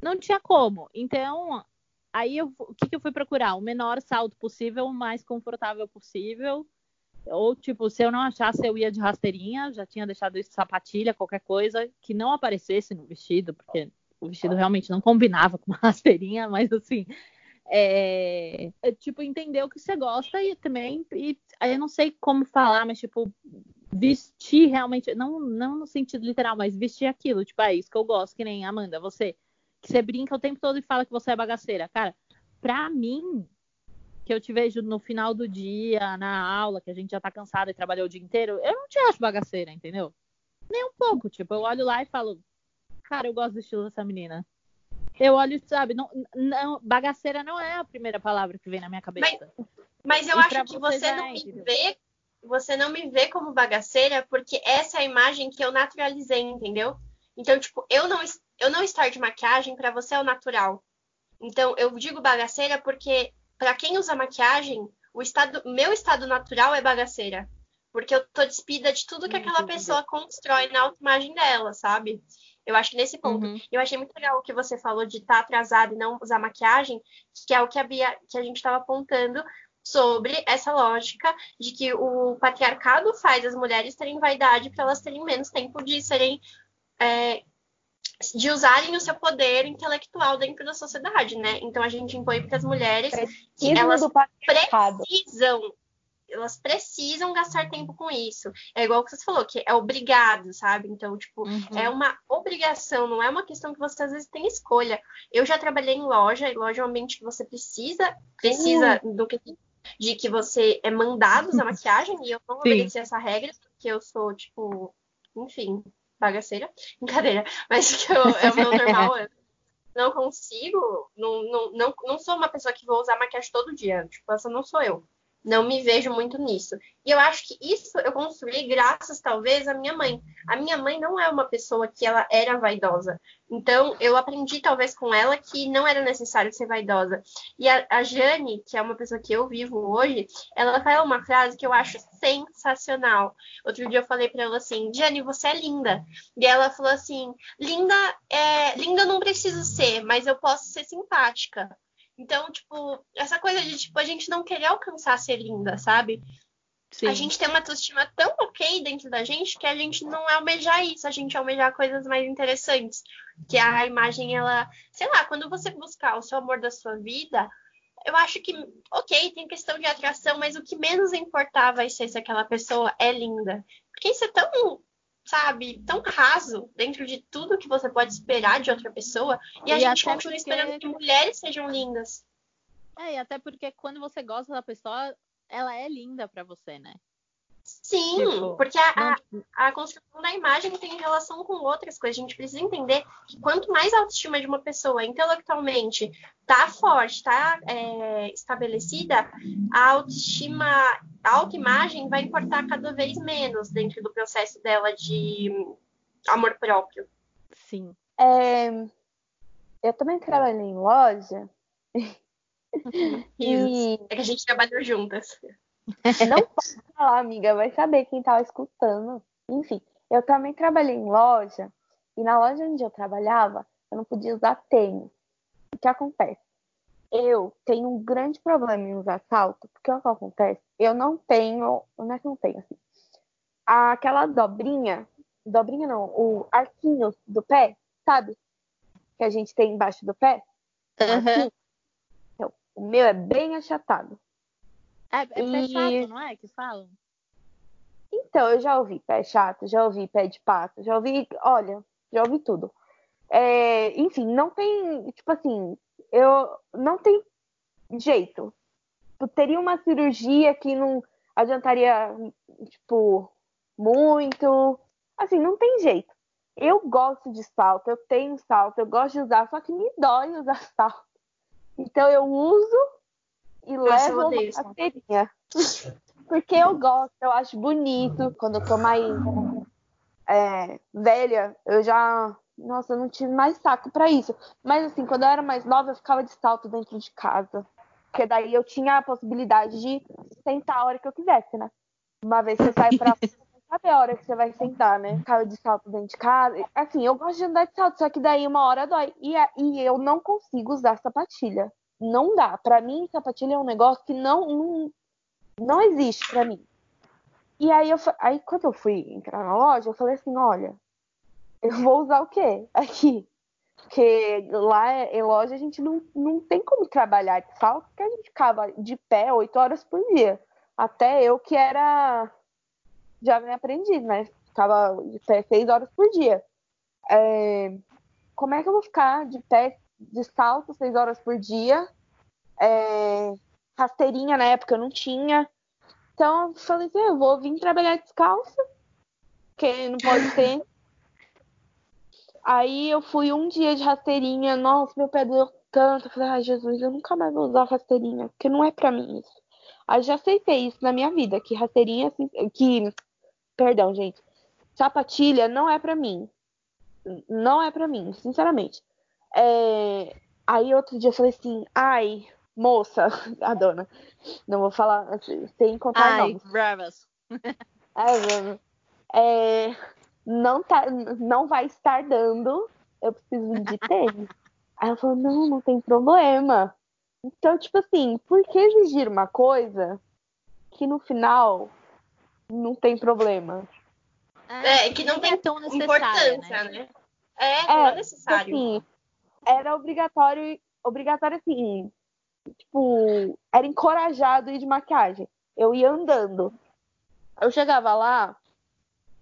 Não tinha como. Então, aí eu, o que, que eu fui procurar? O menor salto possível, o mais confortável possível ou, tipo, se eu não achasse, eu ia de rasteirinha, já tinha deixado isso sapatilha, qualquer coisa que não aparecesse no vestido, porque o vestido realmente não combinava com uma rasteirinha, mas assim. É, é, tipo, entender o que você gosta e também. E, eu não sei como falar, mas, tipo, vestir realmente. Não, não no sentido literal, mas vestir aquilo. Tipo, é isso que eu gosto, que nem Amanda, você. Que você brinca o tempo todo e fala que você é bagaceira. Cara, pra mim, que eu te vejo no final do dia, na aula, que a gente já tá cansado e trabalhou o dia inteiro, eu não te acho bagaceira, entendeu? Nem um pouco. Tipo, eu olho lá e falo, cara, eu gosto do estilo dessa menina. Eu olho, sabe, não, não, bagaceira não é a primeira palavra que vem na minha cabeça. Mas, mas eu e acho que você, você não é, me entendeu? vê, você não me vê como bagaceira porque essa é a imagem que eu naturalizei, entendeu? Então, tipo, eu não, eu não estar de maquiagem para você é o natural. Então, eu digo bagaceira porque, para quem usa maquiagem, o estado, meu estado natural é bagaceira. Porque eu tô despida de tudo que aquela pessoa constrói na autoimagem dela, sabe? Eu acho que nesse ponto. Uhum. Eu achei muito legal o que você falou de estar tá atrasado e não usar maquiagem, que é o que a, Bia, que a gente estava apontando sobre essa lógica de que o patriarcado faz as mulheres terem vaidade para elas terem menos tempo de serem é, de usarem o seu poder intelectual dentro da sociedade, né? Então a gente impõe para as mulheres que elas precisam elas precisam gastar tempo com isso. É igual que você falou, que é obrigado, sabe? Então, tipo, uhum. é uma obrigação, não é uma questão que você às vezes tem escolha. Eu já trabalhei em loja, e loja é um ambiente que você precisa, precisa uhum. do que de que você é mandado usar maquiagem, e eu não obedeci essa regra, porque eu sou, tipo, enfim, bagaceira, brincadeira, mas que eu, é o meu normal, eu não consigo, não, não, não, não sou uma pessoa que vou usar maquiagem todo dia, tipo, essa não sou eu. Não me vejo muito nisso. E eu acho que isso eu construí graças, talvez, à minha mãe. A minha mãe não é uma pessoa que ela era vaidosa. Então, eu aprendi, talvez, com ela que não era necessário ser vaidosa. E a, a Jane, que é uma pessoa que eu vivo hoje, ela fala uma frase que eu acho sensacional. Outro dia eu falei para ela assim, Jane, você é linda. E ela falou assim, linda, é, linda não preciso ser, mas eu posso ser simpática. Então, tipo, essa coisa de tipo, a gente não querer alcançar ser linda, sabe? Sim. A gente tem uma autoestima tão ok dentro da gente que a gente não é almejar isso, a gente é almejar coisas mais interessantes. Que a imagem, ela, sei lá, quando você buscar o seu amor da sua vida, eu acho que, ok, tem questão de atração, mas o que menos importar vai ser se aquela pessoa é linda. Porque isso é tão sabe, tão raso dentro de tudo que você pode esperar de outra pessoa. E, e a gente continua porque... esperando que mulheres sejam lindas. É, e até porque quando você gosta da pessoa, ela é linda para você, né? Sim, tipo, porque a, a, a, construção da imagem tem relação com outras coisas. A gente precisa entender que quanto mais a autoestima de uma pessoa intelectualmente tá forte, tá é, estabelecida, a autoestima, a autoimagem vai importar cada vez menos dentro do processo dela de amor próprio. Sim. É, eu também trabalhei em loja. e... É que a gente trabalhou juntas. Não pode falar, amiga, vai saber quem tava escutando. Enfim, eu também trabalhei em loja, e na loja onde eu trabalhava, eu não podia usar tênis. O que acontece? Eu tenho um grande problema em usar salto, porque o que acontece? Eu não tenho. Não é que não tenho assim. Aquela dobrinha, dobrinha não, o arquinho do pé, sabe? Que a gente tem embaixo do pé. Uhum. Então, o meu é bem achatado. É, é pé e... chato, não é? Que falam? Então, eu já ouvi pé chato, já ouvi pé de pato, já ouvi, olha, já ouvi tudo. É, enfim, não tem, tipo assim, eu não tem jeito. Teria uma cirurgia que não adiantaria, tipo, muito. Assim, não tem jeito. Eu gosto de salto, eu tenho salto, eu gosto de usar, só que me dói usar salto. Então eu uso e Nossa, levo uma carteirinha. Porque eu gosto, eu acho bonito. Quando eu tô mais é, velha, eu já. Nossa, eu não tive mais saco para isso. Mas assim, quando eu era mais nova, eu ficava de salto dentro de casa. Porque daí eu tinha a possibilidade de sentar a hora que eu quisesse, né? Uma vez que você sai pra sabe a hora que você vai sentar, né? Ficava de salto dentro de casa. Assim, eu gosto de andar de salto, só que daí uma hora dói. E, e eu não consigo usar sapatilha não dá. Para mim, sapatilha é um negócio que não, não, não existe para mim. E aí, eu, aí, quando eu fui entrar na loja, eu falei assim: olha, eu vou usar o quê aqui? Porque lá em loja a gente não, não tem como trabalhar de salto, porque a gente ficava de pé oito horas por dia. Até eu que era já me aprendi, né? Ficava de pé seis horas por dia. É... Como é que eu vou ficar de pé de salto seis horas por dia. É, rasteirinha na época eu não tinha. Então eu falei assim, eu vou vir trabalhar descalça, porque não pode ter. Aí eu fui um dia de rasteirinha, nossa, meu pé doeu tanto. Eu falei, ai Jesus, eu nunca mais vou usar rasteirinha, porque não é pra mim isso. Aí já aceitei isso na minha vida, que rasteirinha, assim, que, perdão, gente, sapatilha não é pra mim. Não é pra mim, sinceramente. É, Aí outro dia eu falei assim, ai, moça, a dona, não vou falar assim, sem contar Ai, nomes. bravas. Ai, mano. É, não, tá, não vai estar dando, eu preciso de tênis. Aí ela falou, não, não tem problema. Então, tipo assim, por que exigir uma coisa que no final não tem problema? É, que não tem é tão necessária, importância, né? né? É, não é necessário. Assim, era obrigatório, obrigatório assim, tipo, era encorajado ir de maquiagem. Eu ia andando. Eu chegava lá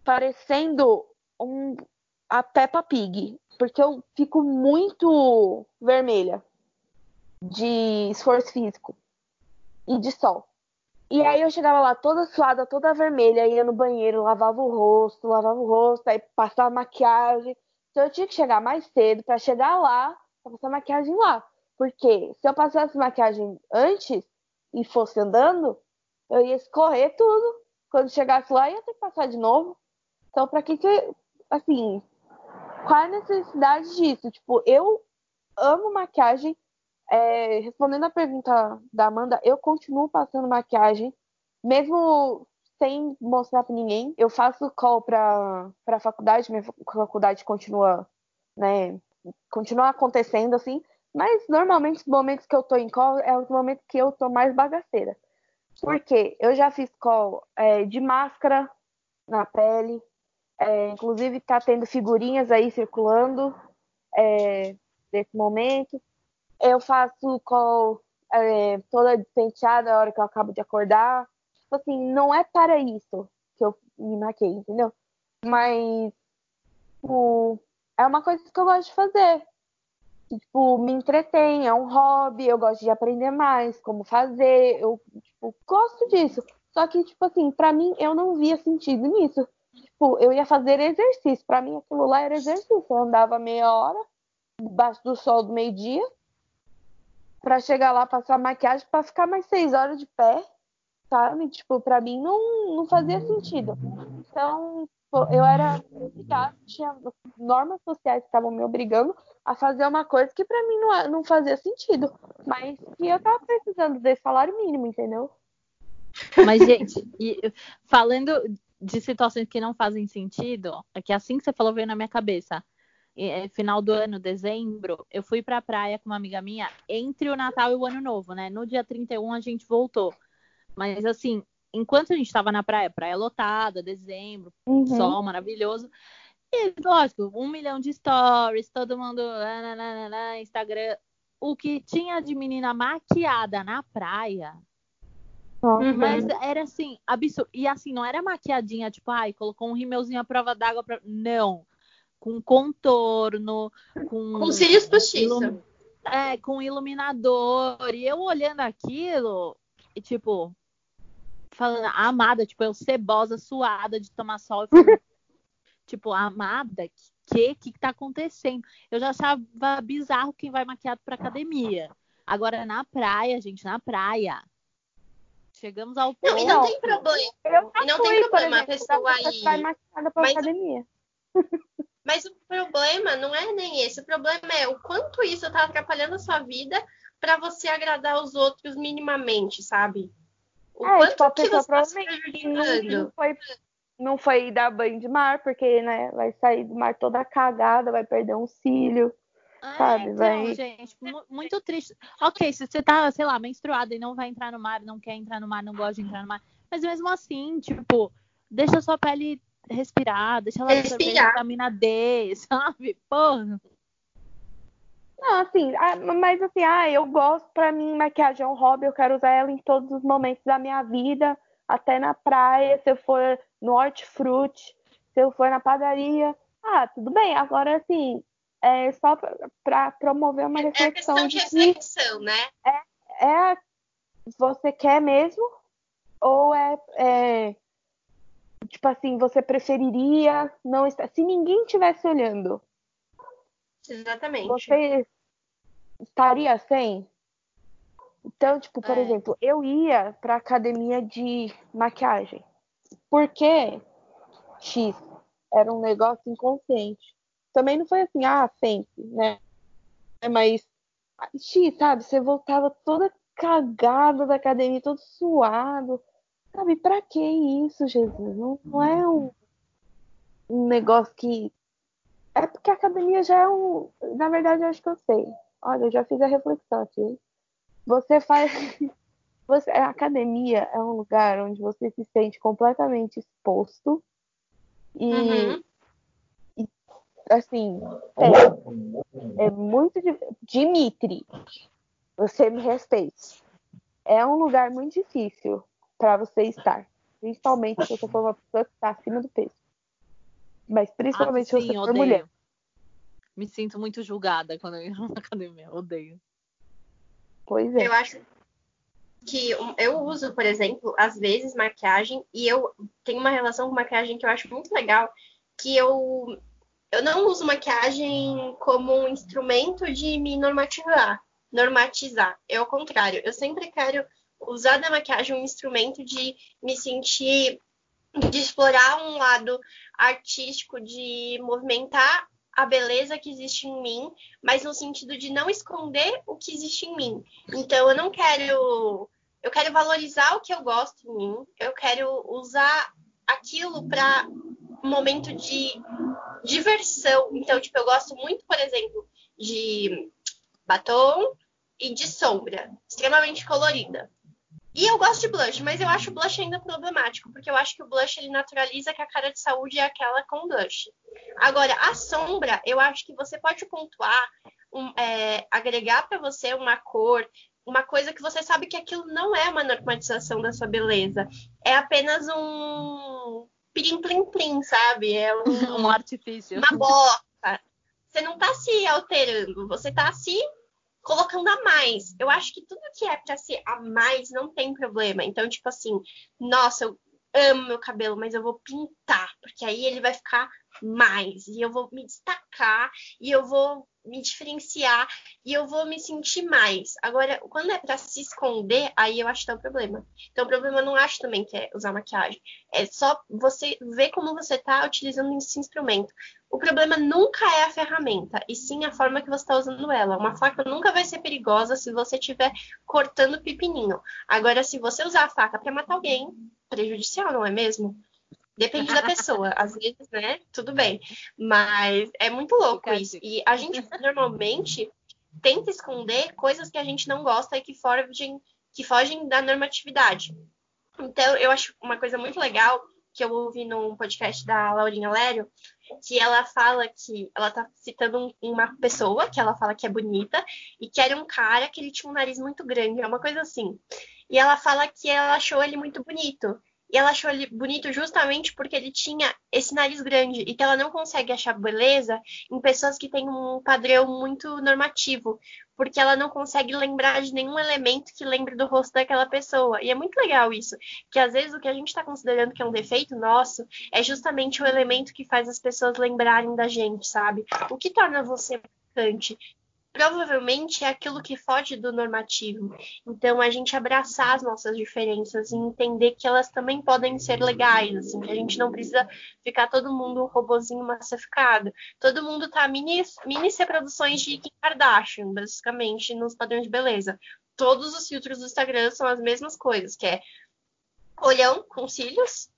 parecendo um, a Peppa Pig, porque eu fico muito vermelha de esforço físico e de sol. E aí eu chegava lá toda suada, toda vermelha, ia no banheiro, lavava o rosto, lavava o rosto, aí passava maquiagem. Então eu tinha que chegar mais cedo para chegar lá, pra passar maquiagem lá. Porque se eu passasse maquiagem antes e fosse andando, eu ia escorrer tudo. Quando chegasse lá, ia ter que passar de novo. Então, pra que que. Assim, qual é a necessidade disso? Tipo, eu amo maquiagem. É, respondendo a pergunta da Amanda, eu continuo passando maquiagem, mesmo sem mostrar pra ninguém. Eu faço call pra, pra faculdade, minha faculdade continua, né? Continua acontecendo assim. Mas normalmente os momentos que eu tô em call é os momentos que eu tô mais bagaceira. Porque eu já fiz call é, de máscara na pele, é, inclusive tá tendo figurinhas aí circulando é, nesse momento. Eu faço call é, toda penteada a hora que eu acabo de acordar. Tipo assim, não é para isso que eu me maquei, entendeu? Mas tipo, é uma coisa que eu gosto de fazer tipo, me entretém, é um hobby, eu gosto de aprender mais como fazer, eu, tipo, gosto disso. Só que, tipo assim, pra mim, eu não via sentido nisso. Tipo, eu ia fazer exercício, pra mim aquilo lá era exercício. Eu andava meia hora, debaixo do sol do meio-dia, pra chegar lá, passar maquiagem, pra ficar mais seis horas de pé, sabe? Tipo, pra mim não, não fazia sentido. Então, eu era obrigada, tinha normas sociais que estavam me obrigando a fazer uma coisa que pra mim não, não fazia sentido. Mas que eu tava precisando desse salário mínimo, entendeu? Mas, gente, e falando de situações que não fazem sentido, é que assim que você falou veio na minha cabeça. É, final do ano, dezembro, eu fui pra praia com uma amiga minha entre o Natal e o Ano Novo, né? No dia 31 a gente voltou. Mas assim, enquanto a gente tava na praia, praia lotada, dezembro, Uhum. sol maravilhoso. E, lógico, um milhão de stories, todo mundo, nananana, Instagram. O que tinha de menina maquiada na praia, Nossa. mas era assim, absurdo. E assim, não era maquiadinha, tipo, ai, colocou um rímelzinho à prova d'água pra. Não. Com contorno, com. Com cílios postiços. ilum- É, com iluminador. E eu olhando aquilo, e tipo, falando, amada, tipo, eu cebosa, suada de tomar sol. Falei, tipo, amada, que que que tá acontecendo? Eu já achava bizarro quem vai maquiado pra academia. Agora, na praia, gente, na praia. Chegamos ao Não, e não ponto- tem problema. Eu E não fui, tem problema, a pessoa ir- vai maquiada pra Mas- academia. Mas o problema não é nem esse. O problema é o quanto isso tá atrapalhando a sua vida pra você agradar os outros minimamente, sabe? O É, quanto tipo, a pessoa tá provavelmente não, não foi, não foi dar banho de mar, porque né, vai sair do mar toda cagada, vai perder um cílio. É, sabe, então, vai- gente, mu- muito triste. Ok, se você tá, sei lá, menstruada e não vai entrar no mar, não quer entrar no mar, não gosta de entrar no mar, mas mesmo assim, tipo, deixa a sua pele respirar, deixa ela Respirar. vitamina D, sabe? Porra. Não, assim, ah, mas assim, ah, eu gosto, pra mim, maquiagem é um hobby, eu quero usar ela em todos os momentos da minha vida, até na praia, se eu for no hortifruti, se eu for na padaria. Ah, tudo bem. Agora, assim, é só pra, pra promover uma É a reflexão questão de de que reflexão, né? é você quer mesmo ou é, é, tipo assim você preferiria não estar se ninguém estivesse olhando Exatamente. você estaria sem então tipo por É. exemplo eu ia para academia de maquiagem porque x era um negócio inconsciente também não foi assim ah sempre né mas X, sabe? Você voltava toda cagada da academia, todo suado. Sabe, pra que isso, Jesus? Não, não é um, um negócio que. É porque a academia já é um. Na verdade, eu acho que eu sei. Olha, eu já fiz a reflexão aqui. Você faz. Você... A academia é um lugar onde você se sente completamente exposto e, Uhum. e, assim, é, é muito di- Dimitri, você me respeite. É um lugar muito difícil para você estar, principalmente se você for uma pessoa que está acima do peso. Mas principalmente se Ah, você sim, for odeio. mulher. Me sinto muito julgada quando eu entro na academia. Odeio. Pois é. Eu acho que eu uso, por exemplo, às vezes maquiagem e eu tenho uma relação com maquiagem que eu acho muito legal, que eu eu não uso maquiagem como um instrumento de me normatizar, normatizar. É o contrário. Eu sempre quero usar da maquiagem um instrumento de me sentir de explorar um lado artístico, de movimentar a beleza que existe em mim, mas no sentido de não esconder o que existe em mim. Então eu não quero. Eu quero valorizar o que eu gosto em mim. Eu quero usar aquilo para um momento de diversão. Então, tipo, eu gosto muito, por exemplo, de batom e de sombra, extremamente colorida. E eu gosto de blush, mas eu acho o blush ainda problemático, porque eu acho que o blush ele naturaliza que a cara de saúde é aquela com blush. Agora, a sombra, eu acho que você pode pontuar, um, é, agregar para você uma cor, uma coisa que você sabe que aquilo não é uma normatização da sua beleza. É apenas um plim-plim-plim, sabe? É um, Um artifício. uma bosta. Você não tá se alterando, você tá se colocando a mais. Eu acho que tudo que é pra ser a mais não tem problema. Então, tipo assim, nossa, eu amo meu cabelo, mas eu vou pintar, porque aí ele vai ficar mais e eu vou me destacar e eu vou me diferenciar e eu vou me sentir mais. Agora, quando é pra se esconder, aí eu acho que é o problema. Então, o problema eu não acho também que é usar maquiagem. É só você ver como você tá utilizando esse instrumento. O problema nunca é a ferramenta, e sim a forma que você está usando ela. Uma faca nunca vai ser perigosa se você estiver cortando pepininho. Agora, se você usar a faca para matar alguém, prejudicial, não é mesmo? Depende da pessoa. Às vezes, né? Tudo bem. Mas é muito louco isso. E a gente normalmente tenta esconder coisas que a gente não gosta e que fogem, que fogem da normatividade. Então, eu acho uma coisa muito legal que eu ouvi num podcast da Laurinha Lério, que ela fala que ela tá citando um- uma pessoa que ela fala que é bonita e que era um cara que ele tinha um nariz muito grande, é uma coisa assim. E ela fala que ela achou ele muito bonito. E ela achou ele bonito justamente porque ele tinha esse nariz grande e que ela não consegue achar beleza em pessoas que têm um padrão muito normativo, porque ela não consegue lembrar de nenhum elemento que lembre do rosto daquela pessoa. E é muito legal isso, que às vezes o que a gente está considerando que é um defeito nosso é justamente o elemento que faz as pessoas lembrarem da gente, sabe? O que torna você marcante provavelmente é aquilo que foge do normativo. Então, a gente abraçar as nossas diferenças e entender que elas também podem ser legais, assim, que a gente não precisa ficar todo mundo um robozinho massificado. Todo mundo tá mini, mini reproduções de Kim Kardashian, basicamente, nos padrões de beleza. Todos os filtros do Instagram são as mesmas coisas, que é olhão com cílios,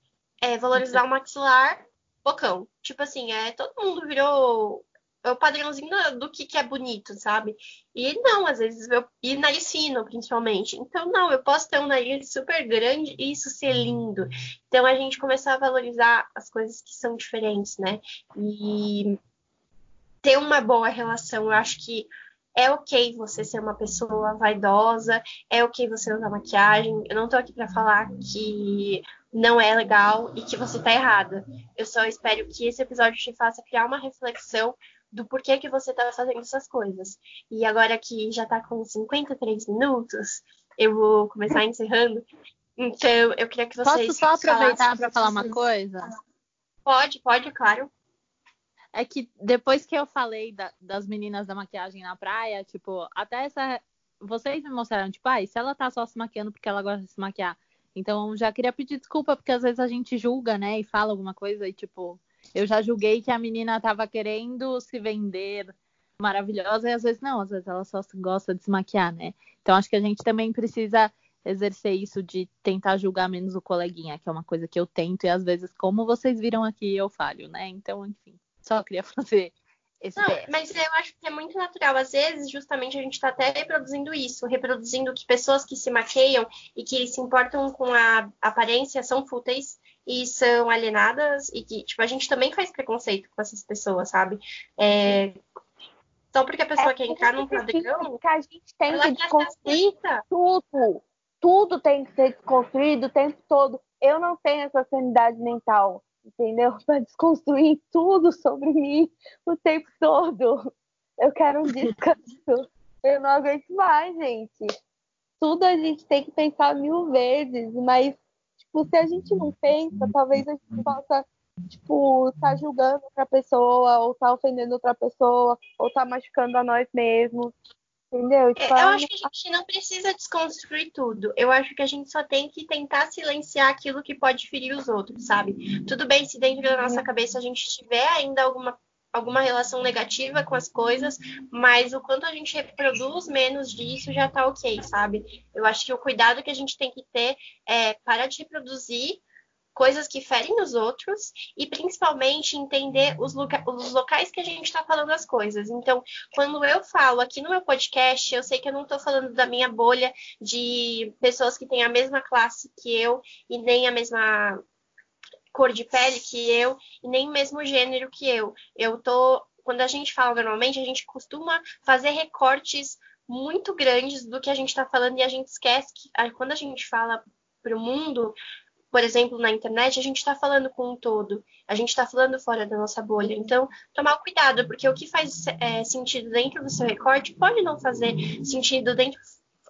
é, valorizar o maxilar, bocão. Tipo assim, é, todo mundo virou é o padrãozinho do, que, que é bonito, sabe? E não, às vezes, eu, e nariz fino, principalmente. Então, não, eu posso ter um nariz super grande e isso ser lindo. Então, a gente começar a valorizar as coisas que são diferentes, né? E ter uma boa relação, eu acho que é ok você ser uma pessoa vaidosa, é ok você usar maquiagem. Eu não tô aqui para falar que não é legal e que você tá errada. Eu só espero que esse episódio te faça criar uma reflexão do porquê que você tá fazendo essas coisas. E agora que já tá com 53 minutos, eu vou começar encerrando. Então, eu queria que vocês. Posso só aproveitar para falar uma coisa? Pode, pode, claro. É que depois que eu falei da- das meninas da maquiagem na praia, tipo, até essa. Vocês me mostraram, tipo, ai, se ela tá só se maquiando porque ela gosta de se maquiar. Então, já queria pedir desculpa, porque às vezes a gente julga, né, e fala alguma coisa e, tipo, eu já julguei que a menina tava querendo se vender maravilhosa e às vezes não, às vezes ela só gosta de se maquiar, né? Então acho que a gente também precisa exercer isso de tentar julgar menos o coleguinha, que é uma coisa que eu tento e às vezes, como vocês viram aqui, eu falho, né? Então, enfim, só queria fazer esse Não, mas eu acho que é muito natural. Às vezes, justamente, a gente está até reproduzindo isso, reproduzindo que pessoas que se maqueiam e que se importam com a aparência são fúteis e são alienadas e que, tipo, a gente também faz preconceito com essas pessoas, sabe? É... Só porque a pessoa É quer entrar num padrão, porque a gente tem que desconstruir tudo. Tudo tem que ser desconstruído o tempo todo. Eu não tenho essa sanidade mental, entendeu? Para desconstruir tudo sobre mim o tempo todo. Eu quero um descanso. Eu não aguento mais, gente. Tudo a gente tem que pensar mil vezes, mas tipo, se a gente não pensa, talvez a gente possa tipo, tá julgando outra pessoa, ou tá ofendendo outra pessoa, ou tá machucando a nós mesmos. Entendeu? É, Tipo, Eu acho que a gente não precisa desconstruir tudo. Eu acho que a gente só tem que tentar silenciar aquilo que pode ferir os outros, sabe? Tudo bem se dentro da nossa cabeça a gente tiver ainda alguma, alguma relação negativa com as coisas, mas o quanto a gente reproduz menos disso já tá ok, sabe? Eu acho que o cuidado que a gente tem que ter é parar de reproduzir coisas que ferem os outros e principalmente entender os, os locais que a gente está falando as coisas. Então, quando eu falo aqui no meu podcast, eu sei que eu não estou falando da minha bolha de pessoas que têm a mesma classe que eu e nem a mesma cor de pele que eu e nem mesmo gênero que eu. Eu tô quando a gente fala normalmente, a gente costuma fazer recortes muito grandes do que a gente está falando e a gente esquece que quando a gente fala para o mundo, por exemplo, na internet, a gente está falando com um todo, a gente está falando fora da nossa bolha. Então, tomar cuidado, porque o que faz é, sentido dentro do seu recorte pode não fazer sentido dentro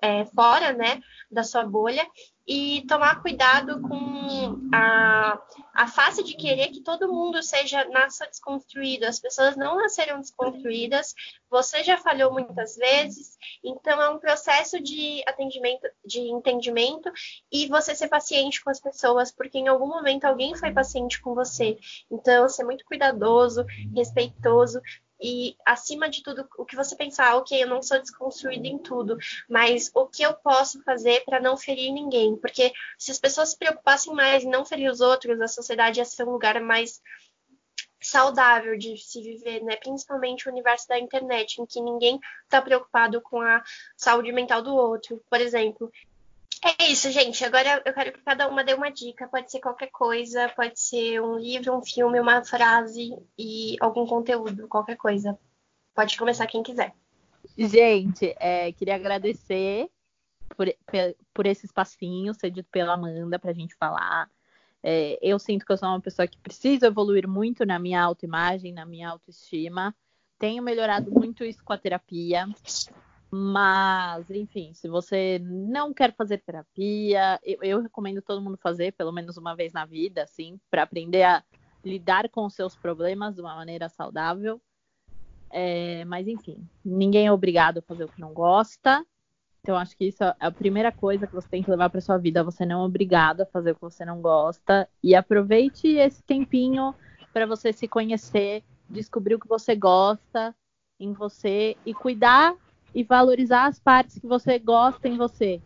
é, fora, né, da sua bolha. E tomar cuidado com a, a face de querer que todo mundo seja nasça desconstruído. As pessoas não nasceram desconstruídas. Você já falhou muitas vezes. Então é um processo de atendimento, de entendimento e você ser paciente com as pessoas, porque em algum momento alguém foi paciente com você. Então ser muito cuidadoso, respeitoso e, acima de tudo, o que você pensar, ok, eu não sou desconstruída em tudo, mas o que eu posso fazer para não ferir ninguém? Porque se as pessoas se preocupassem mais em não ferir os outros, a sociedade ia ser um lugar mais saudável de se viver, né? Principalmente o universo da internet, em que ninguém está preocupado com a saúde mental do outro. Por exemplo, é isso, gente. Agora eu quero que cada uma dê uma dica. Pode ser qualquer coisa, pode ser um livro, um filme, uma frase e algum conteúdo, qualquer coisa. Pode começar quem quiser. Gente, é, queria agradecer por, por esse espacinho cedido pela Amanda para a gente falar. É, eu sinto que eu sou uma pessoa que precisa evoluir muito na minha autoimagem, na minha autoestima. Tenho melhorado muito isso com a terapia. Mas, enfim, se você não quer fazer terapia, eu, eu, recomendo todo mundo fazer, pelo menos uma vez na vida, assim, para aprender a lidar com os seus problemas de uma maneira saudável. É, mas, enfim, ninguém é obrigado a fazer o que não gosta. Então, acho que isso é a primeira coisa que você tem que levar para sua vida. Você não é obrigado a fazer o que você não gosta. E aproveite esse tempinho para você se conhecer, descobrir o que você gosta em você e cuidar e valorizar as partes que você gosta em você,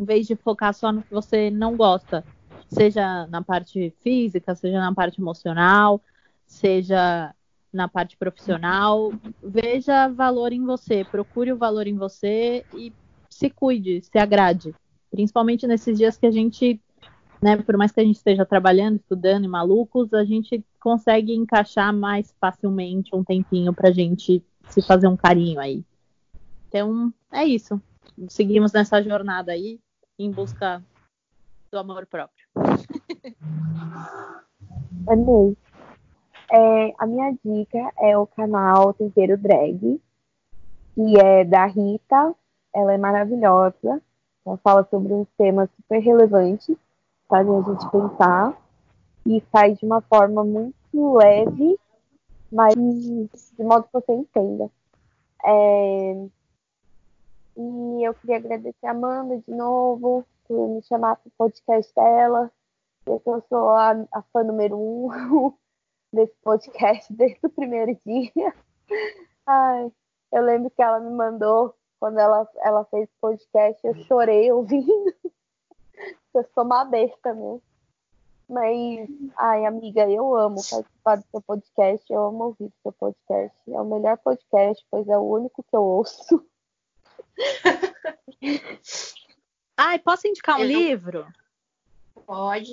em vez de focar só no que você não gosta, seja na parte física, seja na parte emocional, seja na parte profissional. Veja valor em você, procure o valor em você e se cuide, se agrade. Principalmente nesses dias que a gente, né, por mais que a gente esteja trabalhando, estudando e malucos, a gente consegue encaixar mais facilmente um tempinho pra gente se fazer um carinho aí. Então, é isso. Seguimos nessa jornada aí em busca do amor próprio. Amei. É, a minha dica é o canal Tempero Drag, que é da Rita. Ela é maravilhosa. Ela fala sobre uns temas super relevantes, fazem a gente pensar. E faz de uma forma muito leve, mas de modo que você entenda. É, e eu queria agradecer a Amanda de novo por me chamar para o podcast dela. Eu sou a, a fã número um desse podcast desde o primeiro dia. Ai, Eu lembro que ela me mandou, quando ela, ela fez podcast, eu chorei ouvindo. eu sou uma besta mesmo. Mas, ai, amiga, eu amo participar do seu podcast, eu amo ouvir o seu podcast. É o melhor podcast, pois é o único que eu ouço. Ai, posso indicar um eu... livro? Pode.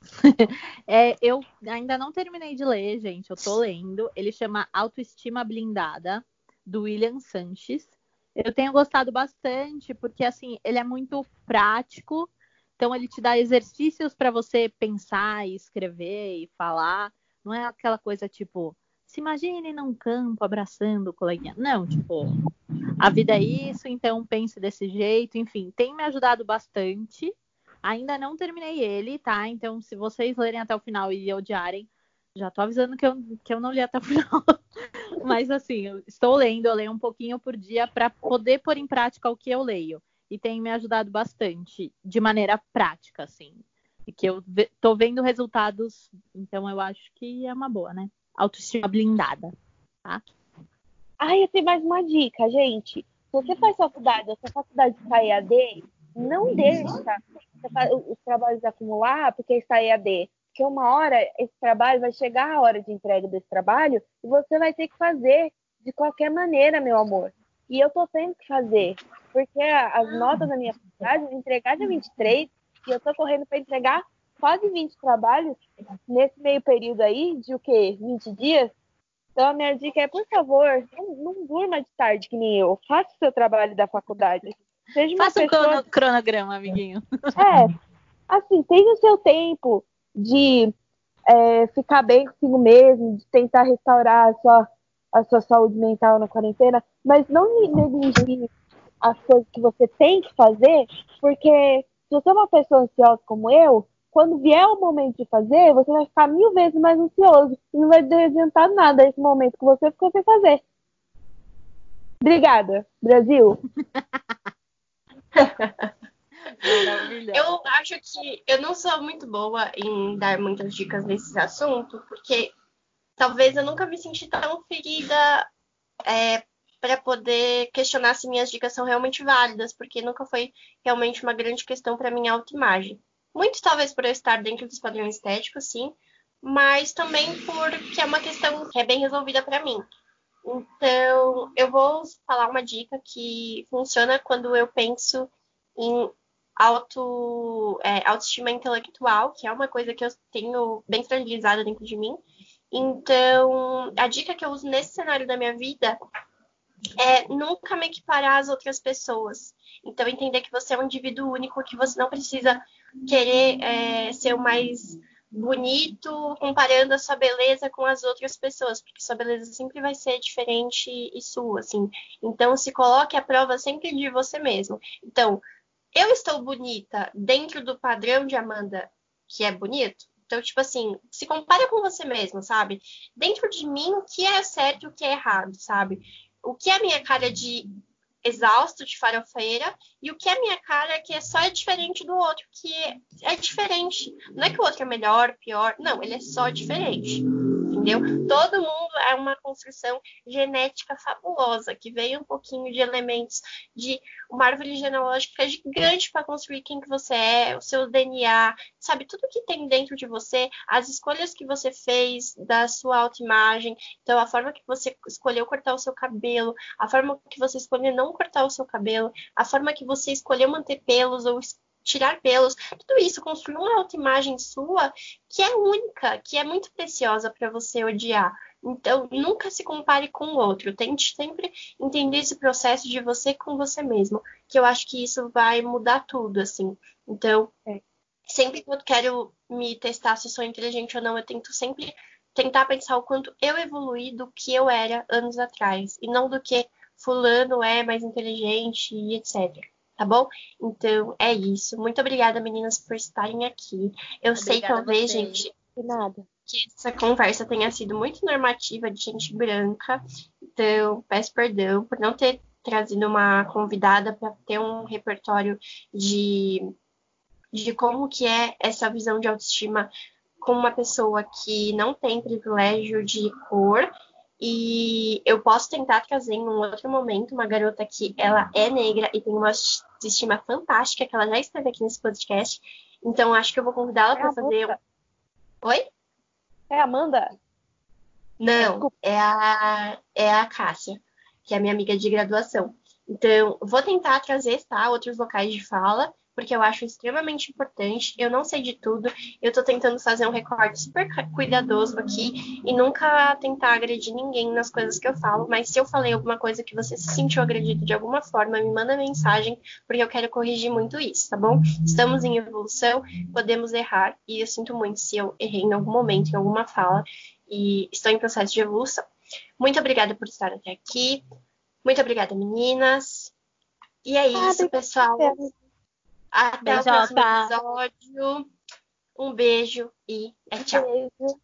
é, eu ainda não terminei de ler, gente. Eu tô lendo. Ele chama Autoestima Blindada, do William Sanches. Eu tenho gostado bastante, porque assim, ele é muito prático. Então ele te dá exercícios para você pensar e escrever e falar. Não é aquela coisa tipo, se imagine num campo abraçando o coleguinha. Não, tipo, a vida é isso, então pense desse jeito. Enfim, tem me ajudado bastante. Ainda não terminei ele, tá? Então, se vocês lerem até o final e odiarem, já tô avisando que eu, que eu não li até o final. Mas assim, eu estou lendo, eu leio um pouquinho por dia para poder pôr em prática o que eu leio. E tem me ajudado bastante, de maneira prática, assim. E que eu tô vendo resultados, então eu acho que é uma boa, né? Autoestima blindada, tá? Ah, eu tenho mais uma dica, gente. Se você faz faculdade, a sua faculdade está EAD, não deixa os trabalhos acumular porque está EAD. Porque uma hora esse trabalho vai chegar a hora de entrega desse trabalho e você vai ter que fazer de qualquer maneira, meu amor. E eu tô tendo que fazer, porque as notas da minha faculdade entregar dia 23 e eu tô correndo para entregar quase 20 trabalhos nesse meio período aí, de o quê? 20 dias? Então a minha dica é, por favor, não, não durma de tarde que nem eu. Faça o seu trabalho da faculdade. Seja uma Faça pessoa... um cronograma, amiguinho. É, assim, tenha o seu tempo de é, ficar bem consigo mesmo, de tentar restaurar a sua, a sua saúde mental na quarentena, mas não negligir as coisas que você tem que fazer, porque se você é uma pessoa ansiosa como eu, quando vier o momento de fazer, você vai ficar mil vezes mais ansioso e não vai adiantar nada esse momento que você ficou sem fazer. Obrigada, Brasil. eu acho que eu não sou muito boa em dar muitas dicas nesse assunto, porque talvez eu nunca me senti tão ferida é, para poder questionar se minhas dicas são realmente válidas, porque nunca foi realmente uma grande questão para minha autoimagem. Muito talvez por eu estar dentro dos padrões estéticos, sim, mas também porque é uma questão que é bem resolvida para mim. Então, eu vou falar uma dica que funciona quando eu penso em auto, é, autoestima intelectual, que é uma coisa que eu tenho bem fragilizada dentro de mim. Então, a dica que eu uso nesse cenário da minha vida é nunca me equiparar às outras pessoas. Então, entender que você é um indivíduo único, que você não precisa querer é, ser o mais bonito comparando a sua beleza com as outras pessoas, porque sua beleza sempre vai ser diferente e sua, assim. Então, se coloque à prova sempre de você mesmo. Então, eu estou bonita dentro do padrão de Amanda que é bonito? Então, tipo assim, se compara com você mesmo, sabe? Dentro de mim, o que é certo e o que é errado, sabe? O que é a minha cara de exausto, de farofeira, e o que é minha cara que é só é diferente do outro, que é, é diferente. Não é que o outro é melhor, pior, não, ele é só diferente entendeu? Todo mundo é uma construção genética fabulosa, que veio um pouquinho de elementos de uma árvore genealógica gigante para construir quem que você é, o seu DNA, sabe? Tudo que tem dentro de você, as escolhas que você fez da sua autoimagem, então a forma que você escolheu cortar o seu cabelo, a forma que você escolheu não cortar o seu cabelo, a forma que você escolheu manter pelos ou tirar pelos, tudo isso, construir uma autoimagem sua que é única, que é muito preciosa para você odiar. Então, nunca se compare com o outro. Tente sempre entender esse processo de você com você mesmo, que eu acho que isso vai mudar tudo, assim. Então, é. sempre que eu quero me testar se eu sou inteligente ou não, eu tento sempre tentar pensar o quanto eu evoluí do que eu era anos atrás, e não do que fulano é mais inteligente e etc tá bom? Então é isso. Muito obrigada, meninas, por estarem aqui. Eu obrigada sei talvez, gente, nada. que essa conversa tenha sido muito normativa de gente branca. Então, peço perdão por não ter trazido uma convidada para ter um repertório de, de como que é essa visão de autoestima com uma pessoa que não tem privilégio de cor E eu posso tentar trazer em um outro momento uma garota que ela é negra e tem uma autoestima fantástica, que ela já esteve aqui nesse podcast. Então acho que eu vou convidá-la É para fazer. Oi? É a Amanda? Não, Desculpa. é a, é a Cássia, que é a minha amiga de graduação. Então, vou tentar trazer, tá, outros locais de fala, porque eu acho extremamente importante. Eu não sei de tudo, eu tô tentando fazer um recorte super cu- cuidadoso aqui e nunca tentar agredir ninguém nas coisas que eu falo, mas se eu falei alguma coisa que você se sentiu agredido de alguma forma, me manda mensagem, porque eu quero corrigir muito isso, tá bom? Estamos em evolução, podemos errar, e eu sinto muito se eu errei em algum momento, em alguma fala, e estou em processo de evolução. Muito obrigada por estar até aqui. Muito obrigada, meninas. E é isso, pessoal. Até o próximo episódio. Um beijo e é tchau. Beijo.